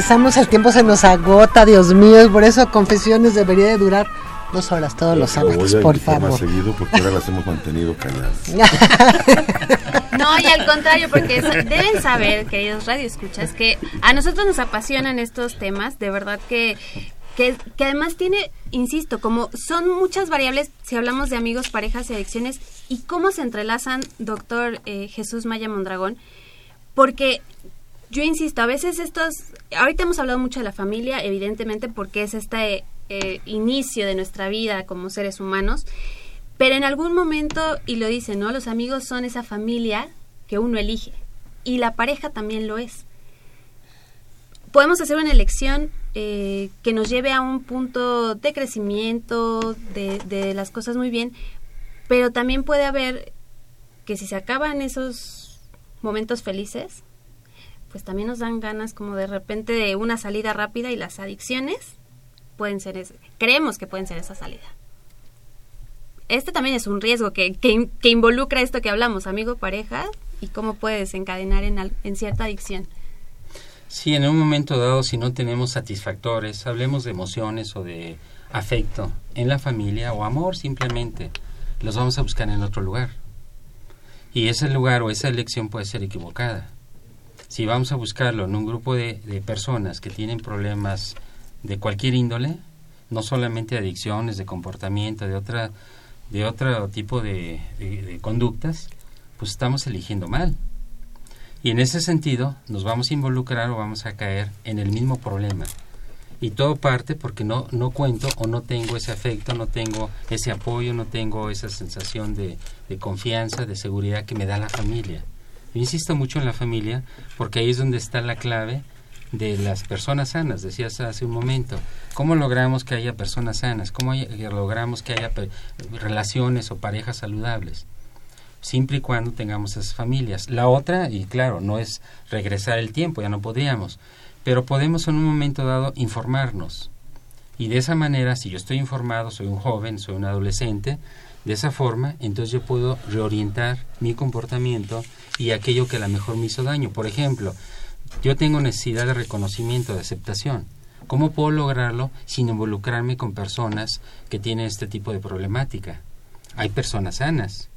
Regresamos, el tiempo se nos agota, Dios mío, por eso confesiones debería de durar dos horas todos los Lo voy sábados, por más favor. seguido porque ahora las hemos mantenido calladas. No, y al contrario, porque deben saber, queridos radioescuchas, que a nosotros nos apasionan estos temas, de verdad que, que, que además tiene, insisto, como son muchas variables, si hablamos de amigos, parejas y adicciones, y cómo se entrelazan, doctor eh, Jesús Maya Mondragón, porque yo insisto, a veces estos, ahorita hemos hablado mucho de la familia, evidentemente, porque es este eh, inicio de nuestra vida como seres humanos, pero en algún momento, y lo dicen, ¿no? Los amigos son esa familia que uno elige. Y la pareja también lo es. Podemos hacer una elección eh, que nos lleve a un punto de crecimiento, de, de las cosas muy bien, pero también puede haber que si se acaban esos momentos felices, pues también nos dan ganas como de repente de una salida rápida y las adicciones pueden ser, ese- creemos que pueden ser esa salida este también es un riesgo que, que, in- que involucra esto que hablamos, amigo, pareja, y cómo puede desencadenar en, en cierta adicción. Sí, en un momento dado, si no tenemos satisfactores, hablemos de emociones o de afecto en la familia o amor simplemente, los vamos a buscar en otro lugar. Y ese lugar o esa elección puede ser equivocada. Si vamos a buscarlo en un grupo de, de personas que tienen problemas de cualquier índole, no solamente adicciones, de comportamiento, de otra de otro tipo de, de- de conductas, pues estamos eligiendo mal. Y en ese sentido nos vamos a involucrar o vamos a caer en el mismo problema. Y todo parte porque no, no cuento o no tengo ese afecto, no tengo ese apoyo, no tengo esa sensación de, de confianza, de seguridad que me da la familia. Insisto mucho en la familia porque ahí es donde está la clave de las personas sanas, decías hace un momento. ¿Cómo logramos que haya personas sanas? ¿Cómo hay- logramos que haya pe- relaciones o parejas saludables? siempre y cuando tengamos esas familias. La otra, y claro, no es regresar el tiempo, ya no podríamos, pero podemos en un momento dado informarnos. Y de esa manera, si yo estoy informado, soy un joven, soy un adolescente, de esa forma, entonces yo puedo reorientar mi comportamiento y aquello que a lo mejor me hizo daño. Por ejemplo, yo tengo necesidad de reconocimiento, de aceptación. ¿Cómo puedo lograrlo sin involucrarme con personas que tienen este tipo de problemática? Hay personas sanas,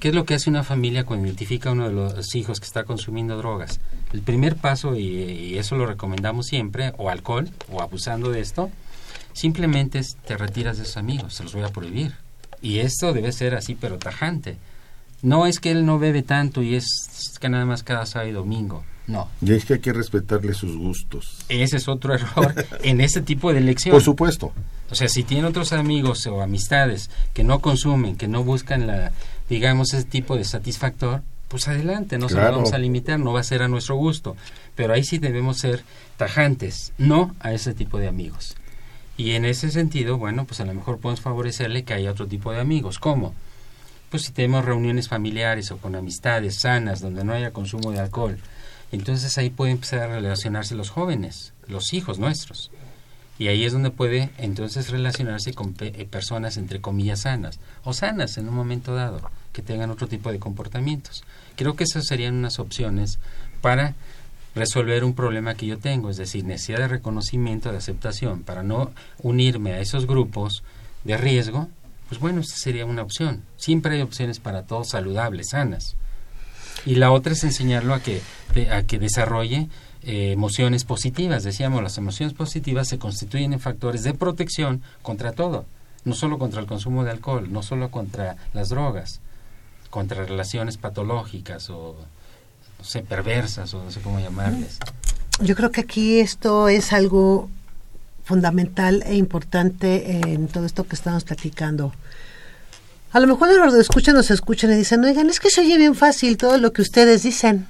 ¿Qué es lo que hace una familia cuando identifica a uno de los hijos que está consumiendo drogas? El primer paso, y, y eso lo recomendamos siempre, o alcohol, o abusando de esto, simplemente te retiras de esos amigos, se los voy a prohibir. Y esto debe ser así, pero tajante. No es que él no bebe tanto y es que nada más cada sábado y domingo. No, Y es que hay que respetarle sus gustos. ese es otro error en ese tipo de elección. Por supuesto. O sea, si tiene otros amigos o amistades que no consumen, que no buscan la, digamos, ese tipo de satisfactor, pues adelante, no se lo vamos a limitar, no va a ser a nuestro gusto. Pero ahí sí debemos ser tajantes, no a ese tipo de amigos. Y en ese sentido, bueno, pues a lo mejor podemos favorecerle que haya otro tipo de amigos. ¿Cómo? Pues si tenemos reuniones familiares o con amistades sanas donde no haya consumo de alcohol, entonces ahí pueden empezar a relacionarse los jóvenes, los hijos nuestros. Y ahí es donde puede entonces relacionarse con pe- eh, personas entre comillas sanas o sanas en un momento dado que tengan otro tipo de comportamientos. Creo que esas serían unas opciones para resolver un problema que yo tengo, es decir, necesidad de reconocimiento, de aceptación, para no unirme a esos grupos de riesgo, pues bueno, esta sería una opción. Siempre hay opciones para todos saludables, sanas. Y la otra es enseñarlo a que, a que desarrolle eh, emociones positivas. Decíamos, las emociones positivas se constituyen en factores de protección contra todo. No solo contra el consumo de alcohol, no solo contra las drogas, contra relaciones patológicas o, no sé, perversas o no sé cómo llamarles. Yo creo que aquí esto es algo fundamental e importante en todo esto que estamos platicando. A lo mejor los escuchan, nos escuchan y dicen, oigan, es que se oye bien fácil todo lo que ustedes dicen.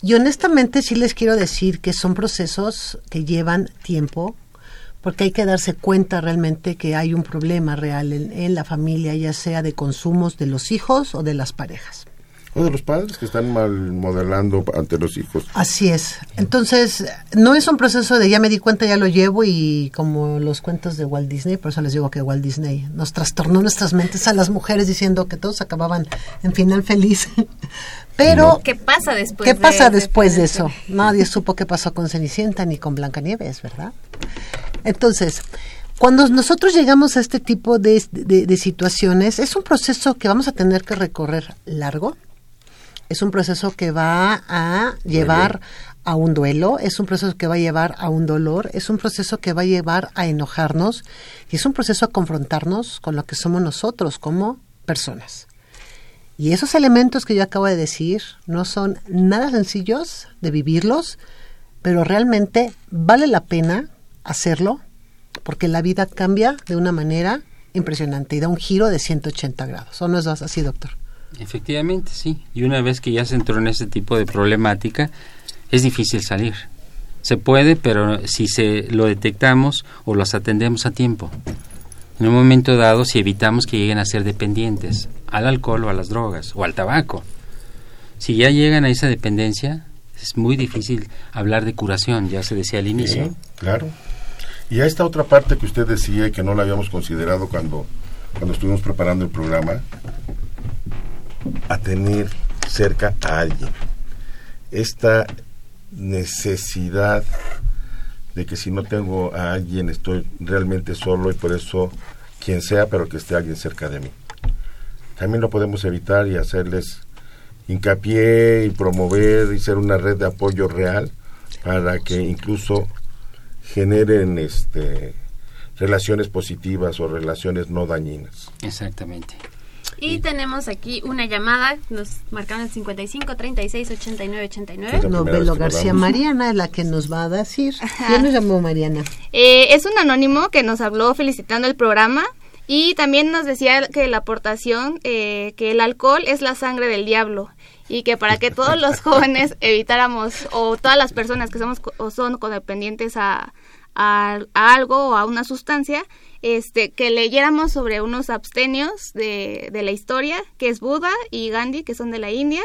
Y honestamente sí les quiero decir que son procesos que llevan tiempo, porque hay que darse cuenta realmente que hay un problema real en, en la familia, ya sea de consumos de los hijos o de las parejas. O de los padres que están mal modelando ante los hijos. Así es. Entonces, no es un proceso de ya me di cuenta, ya lo llevo y como los cuentos de Walt Disney, por eso les digo que Walt Disney nos trastornó nuestras mentes a las mujeres diciendo que todos acababan en final feliz. Pero, ¿Qué pasa después ¿qué de pasa después de eso? Nadie supo qué pasó con Cenicienta ni con Blancanieves, ¿verdad? Entonces, cuando nosotros llegamos a este tipo de, de- de situaciones, es un proceso que vamos a tener que recorrer largo. Es un proceso que va a llevar a un duelo, es un proceso que va a llevar a un dolor, es un proceso que va a llevar a enojarnos y es un proceso a confrontarnos con lo que somos nosotros como personas. Y esos elementos que yo acabo de decir no son nada sencillos de vivirlos, pero realmente vale la pena hacerlo porque la vida cambia de una manera impresionante y da un giro de 180 grados. ¿O no es así, doctor? Efectivamente, sí. Y una vez que ya se entró en ese tipo de problemática, es difícil salir. Se puede, pero si se lo detectamos o los atendemos a tiempo. En un momento dado, si evitamos que lleguen a ser dependientes al alcohol o a las drogas o al tabaco. Si ya llegan a esa dependencia, es muy difícil hablar de curación, ya se decía al inicio. Sí, claro. Y a esta otra parte que usted decía que no la habíamos considerado cuando, cuando estuvimos preparando el programa, a tener cerca a alguien. Esta necesidad de que si no tengo a alguien estoy realmente solo y por eso quien sea, pero que esté alguien cerca de mí. También lo podemos evitar y hacerles hincapié y promover y ser una red de apoyo real para que incluso generen este relaciones positivas o relaciones no dañinas. Exactamente. Y tenemos aquí una llamada, nos marcaron el 55 36 89 89. La Novelo García hablamos. Mariana es la que nos va a decir. ¿Quién nos llamó Mariana? Eh, es un anónimo que nos habló felicitando el programa y también nos decía que la aportación, eh, que el alcohol es la sangre del diablo y que para que todos los jóvenes evitáramos o todas las personas que somos co- o son codependientes a, a, a algo o a una sustancia, este, que leyéramos sobre unos abstenios de, de la historia, que es Buda y Gandhi, que son de la India.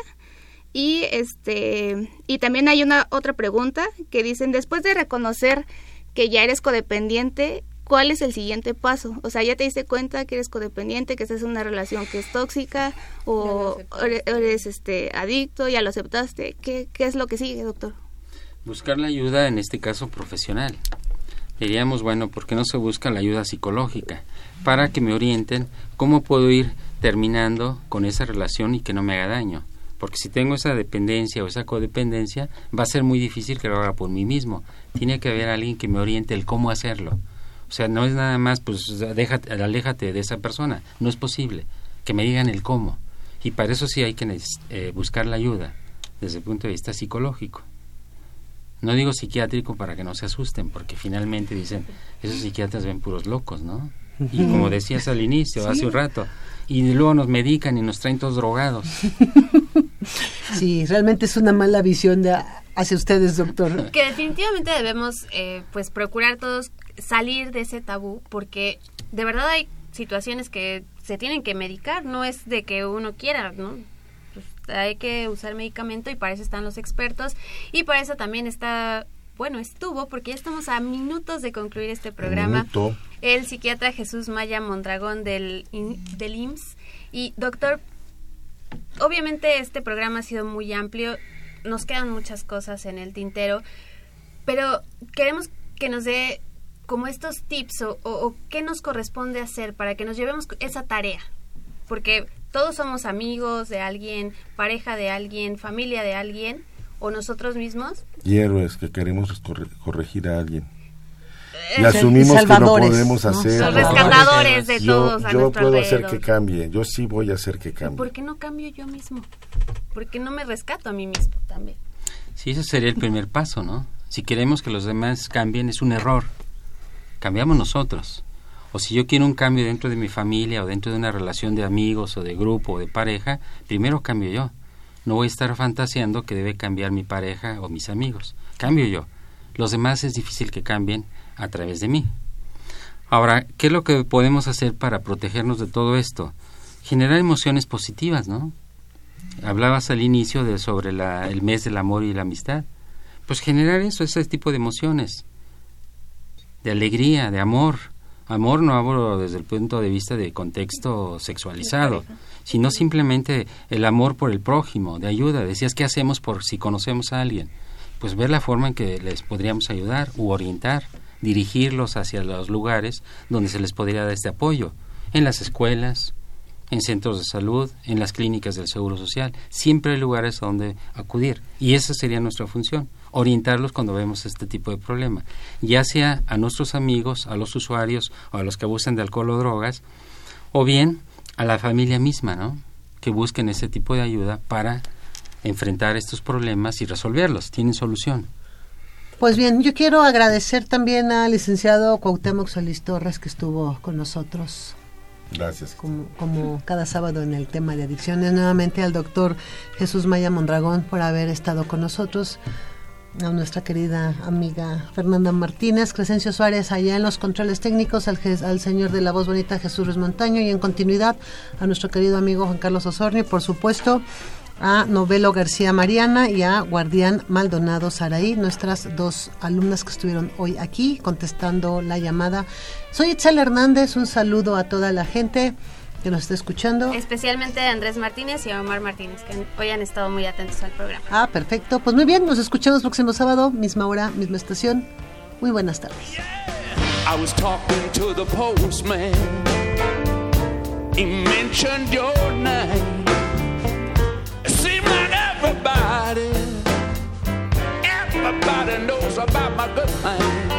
Y este y también hay una otra pregunta que dicen después de reconocer que ya eres codependiente, ¿cuál es el siguiente paso? O sea, ya te diste cuenta que eres codependiente, que estás en una relación que es tóxica o eres, eres, este adicto, ya lo aceptaste. ¿Qué, qué es lo que sigue, doctor? Buscar la ayuda, en este caso profesional. Diríamos, bueno, ¿por qué no se busca la ayuda psicológica? Para que me orienten cómo puedo ir terminando con esa relación y que no me haga daño. Porque si tengo esa dependencia o esa codependencia, va a ser muy difícil que lo haga por mí mismo. Tiene que haber alguien que me oriente el cómo hacerlo. O sea, no es nada más, pues, déjate, aléjate de esa persona. No es posible. Que me digan el cómo. Y para eso sí hay que eh, buscar la ayuda desde el punto de vista psicológico. No digo psiquiátrico para que no se asusten, porque finalmente dicen, esos psiquiatras ven puros locos, ¿no? Y como decías al inicio, hace un rato, y luego nos medican y nos traen todos drogados. Sí, realmente es una mala visión de, hacia ustedes, doctor. Que definitivamente debemos eh, pues procurar todos salir de ese tabú porque de verdad hay situaciones que se tienen que medicar, no es de que uno quiera, ¿no? Pues, hay que usar medicamento y para eso están los expertos y para eso también está, bueno, estuvo porque ya estamos a minutos de concluir este programa. Minuto. El psiquiatra Jesús Maya Mondragón del, del IMSS. Y doctor, obviamente este programa ha sido muy amplio, nos quedan muchas cosas en el tintero, pero queremos que nos dé como estos tips o, o- o qué nos corresponde hacer para que nos llevemos esa tarea, porque todos somos amigos de alguien, pareja de alguien, familia de alguien o nosotros mismos. Y héroes que queremos corre- corregir a alguien. Eh, Y asumimos que no podemos hacer. Los rescatadores de yo todos a yo puedo hacer alrededor. que cambie. Yo sí voy a hacer que cambie. ¿Por qué no cambio yo mismo? ¿Por qué no me rescato a mí mismo también? Sí, ese sería el primer paso, ¿no? Si queremos que los demás cambien, es un error. Cambiamos nosotros. O si yo quiero un cambio dentro de mi familia o dentro de una relación de amigos o de grupo o de pareja, primero cambio yo. No voy a estar fantaseando que debe cambiar mi pareja o mis amigos. Cambio yo. Los demás es difícil que cambien a través de mí. Ahora, ¿qué es lo que podemos hacer para protegernos de todo esto? Generar emociones positivas, ¿no? hablabas al inicio de sobre la, el mes del amor y la amistad. Pues generar eso, ese tipo de emociones, de alegría, de amor. Amor no hablo desde el punto de vista de contexto sexualizado, sino simplemente el amor por el prójimo, de ayuda. Decías, ¿qué hacemos por si conocemos a alguien? Pues ver la forma en que les podríamos ayudar u orientar, dirigirlos hacia los lugares donde se les podría dar este apoyo, en las escuelas, en centros de salud, en las clínicas del Seguro Social. Siempre hay lugares a donde acudir y esa sería nuestra función, orientarlos cuando vemos este tipo de problema, ya sea a nuestros amigos, a los usuarios o a los que abusan de alcohol o drogas, o bien a la familia misma, ¿no? Que busquen ese tipo de ayuda para enfrentar estos problemas y resolverlos. Tienen solución. Pues bien, yo quiero agradecer también al licenciado Cuauhtémoc Solís Torres que estuvo con nosotros Gracias. como, como cada sábado en el tema de adicciones. Nuevamente al doctor Jesús Maya Mondragón por haber estado con nosotros. A nuestra querida amiga Fernanda Martínez, Crescencio Suárez allá en los controles técnicos, al, al señor de la voz bonita Jesús Ruiz Montaño y en continuidad a nuestro querido amigo Juan Carlos Osorni, por supuesto a Novelo García Mariana y a Guardián Maldonado Saraí, nuestras dos alumnas que estuvieron hoy aquí contestando la llamada. Soy Itzel Hernández, un saludo a toda la gente que nos está escuchando. Especialmente a Andrés Martínez y a Omar Martínez, que hoy han estado muy atentos al programa. Ah, perfecto. Pues muy bien, nos escuchamos próximo sábado, misma hora, misma estación. Muy buenas tardes. I was talking to the postman. He mentioned your name. It seemed like everybody, everybody knows about my good name.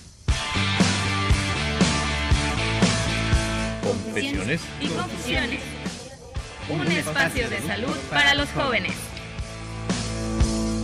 Confesiones y confusiones. Un espacio de salud para los jóvenes.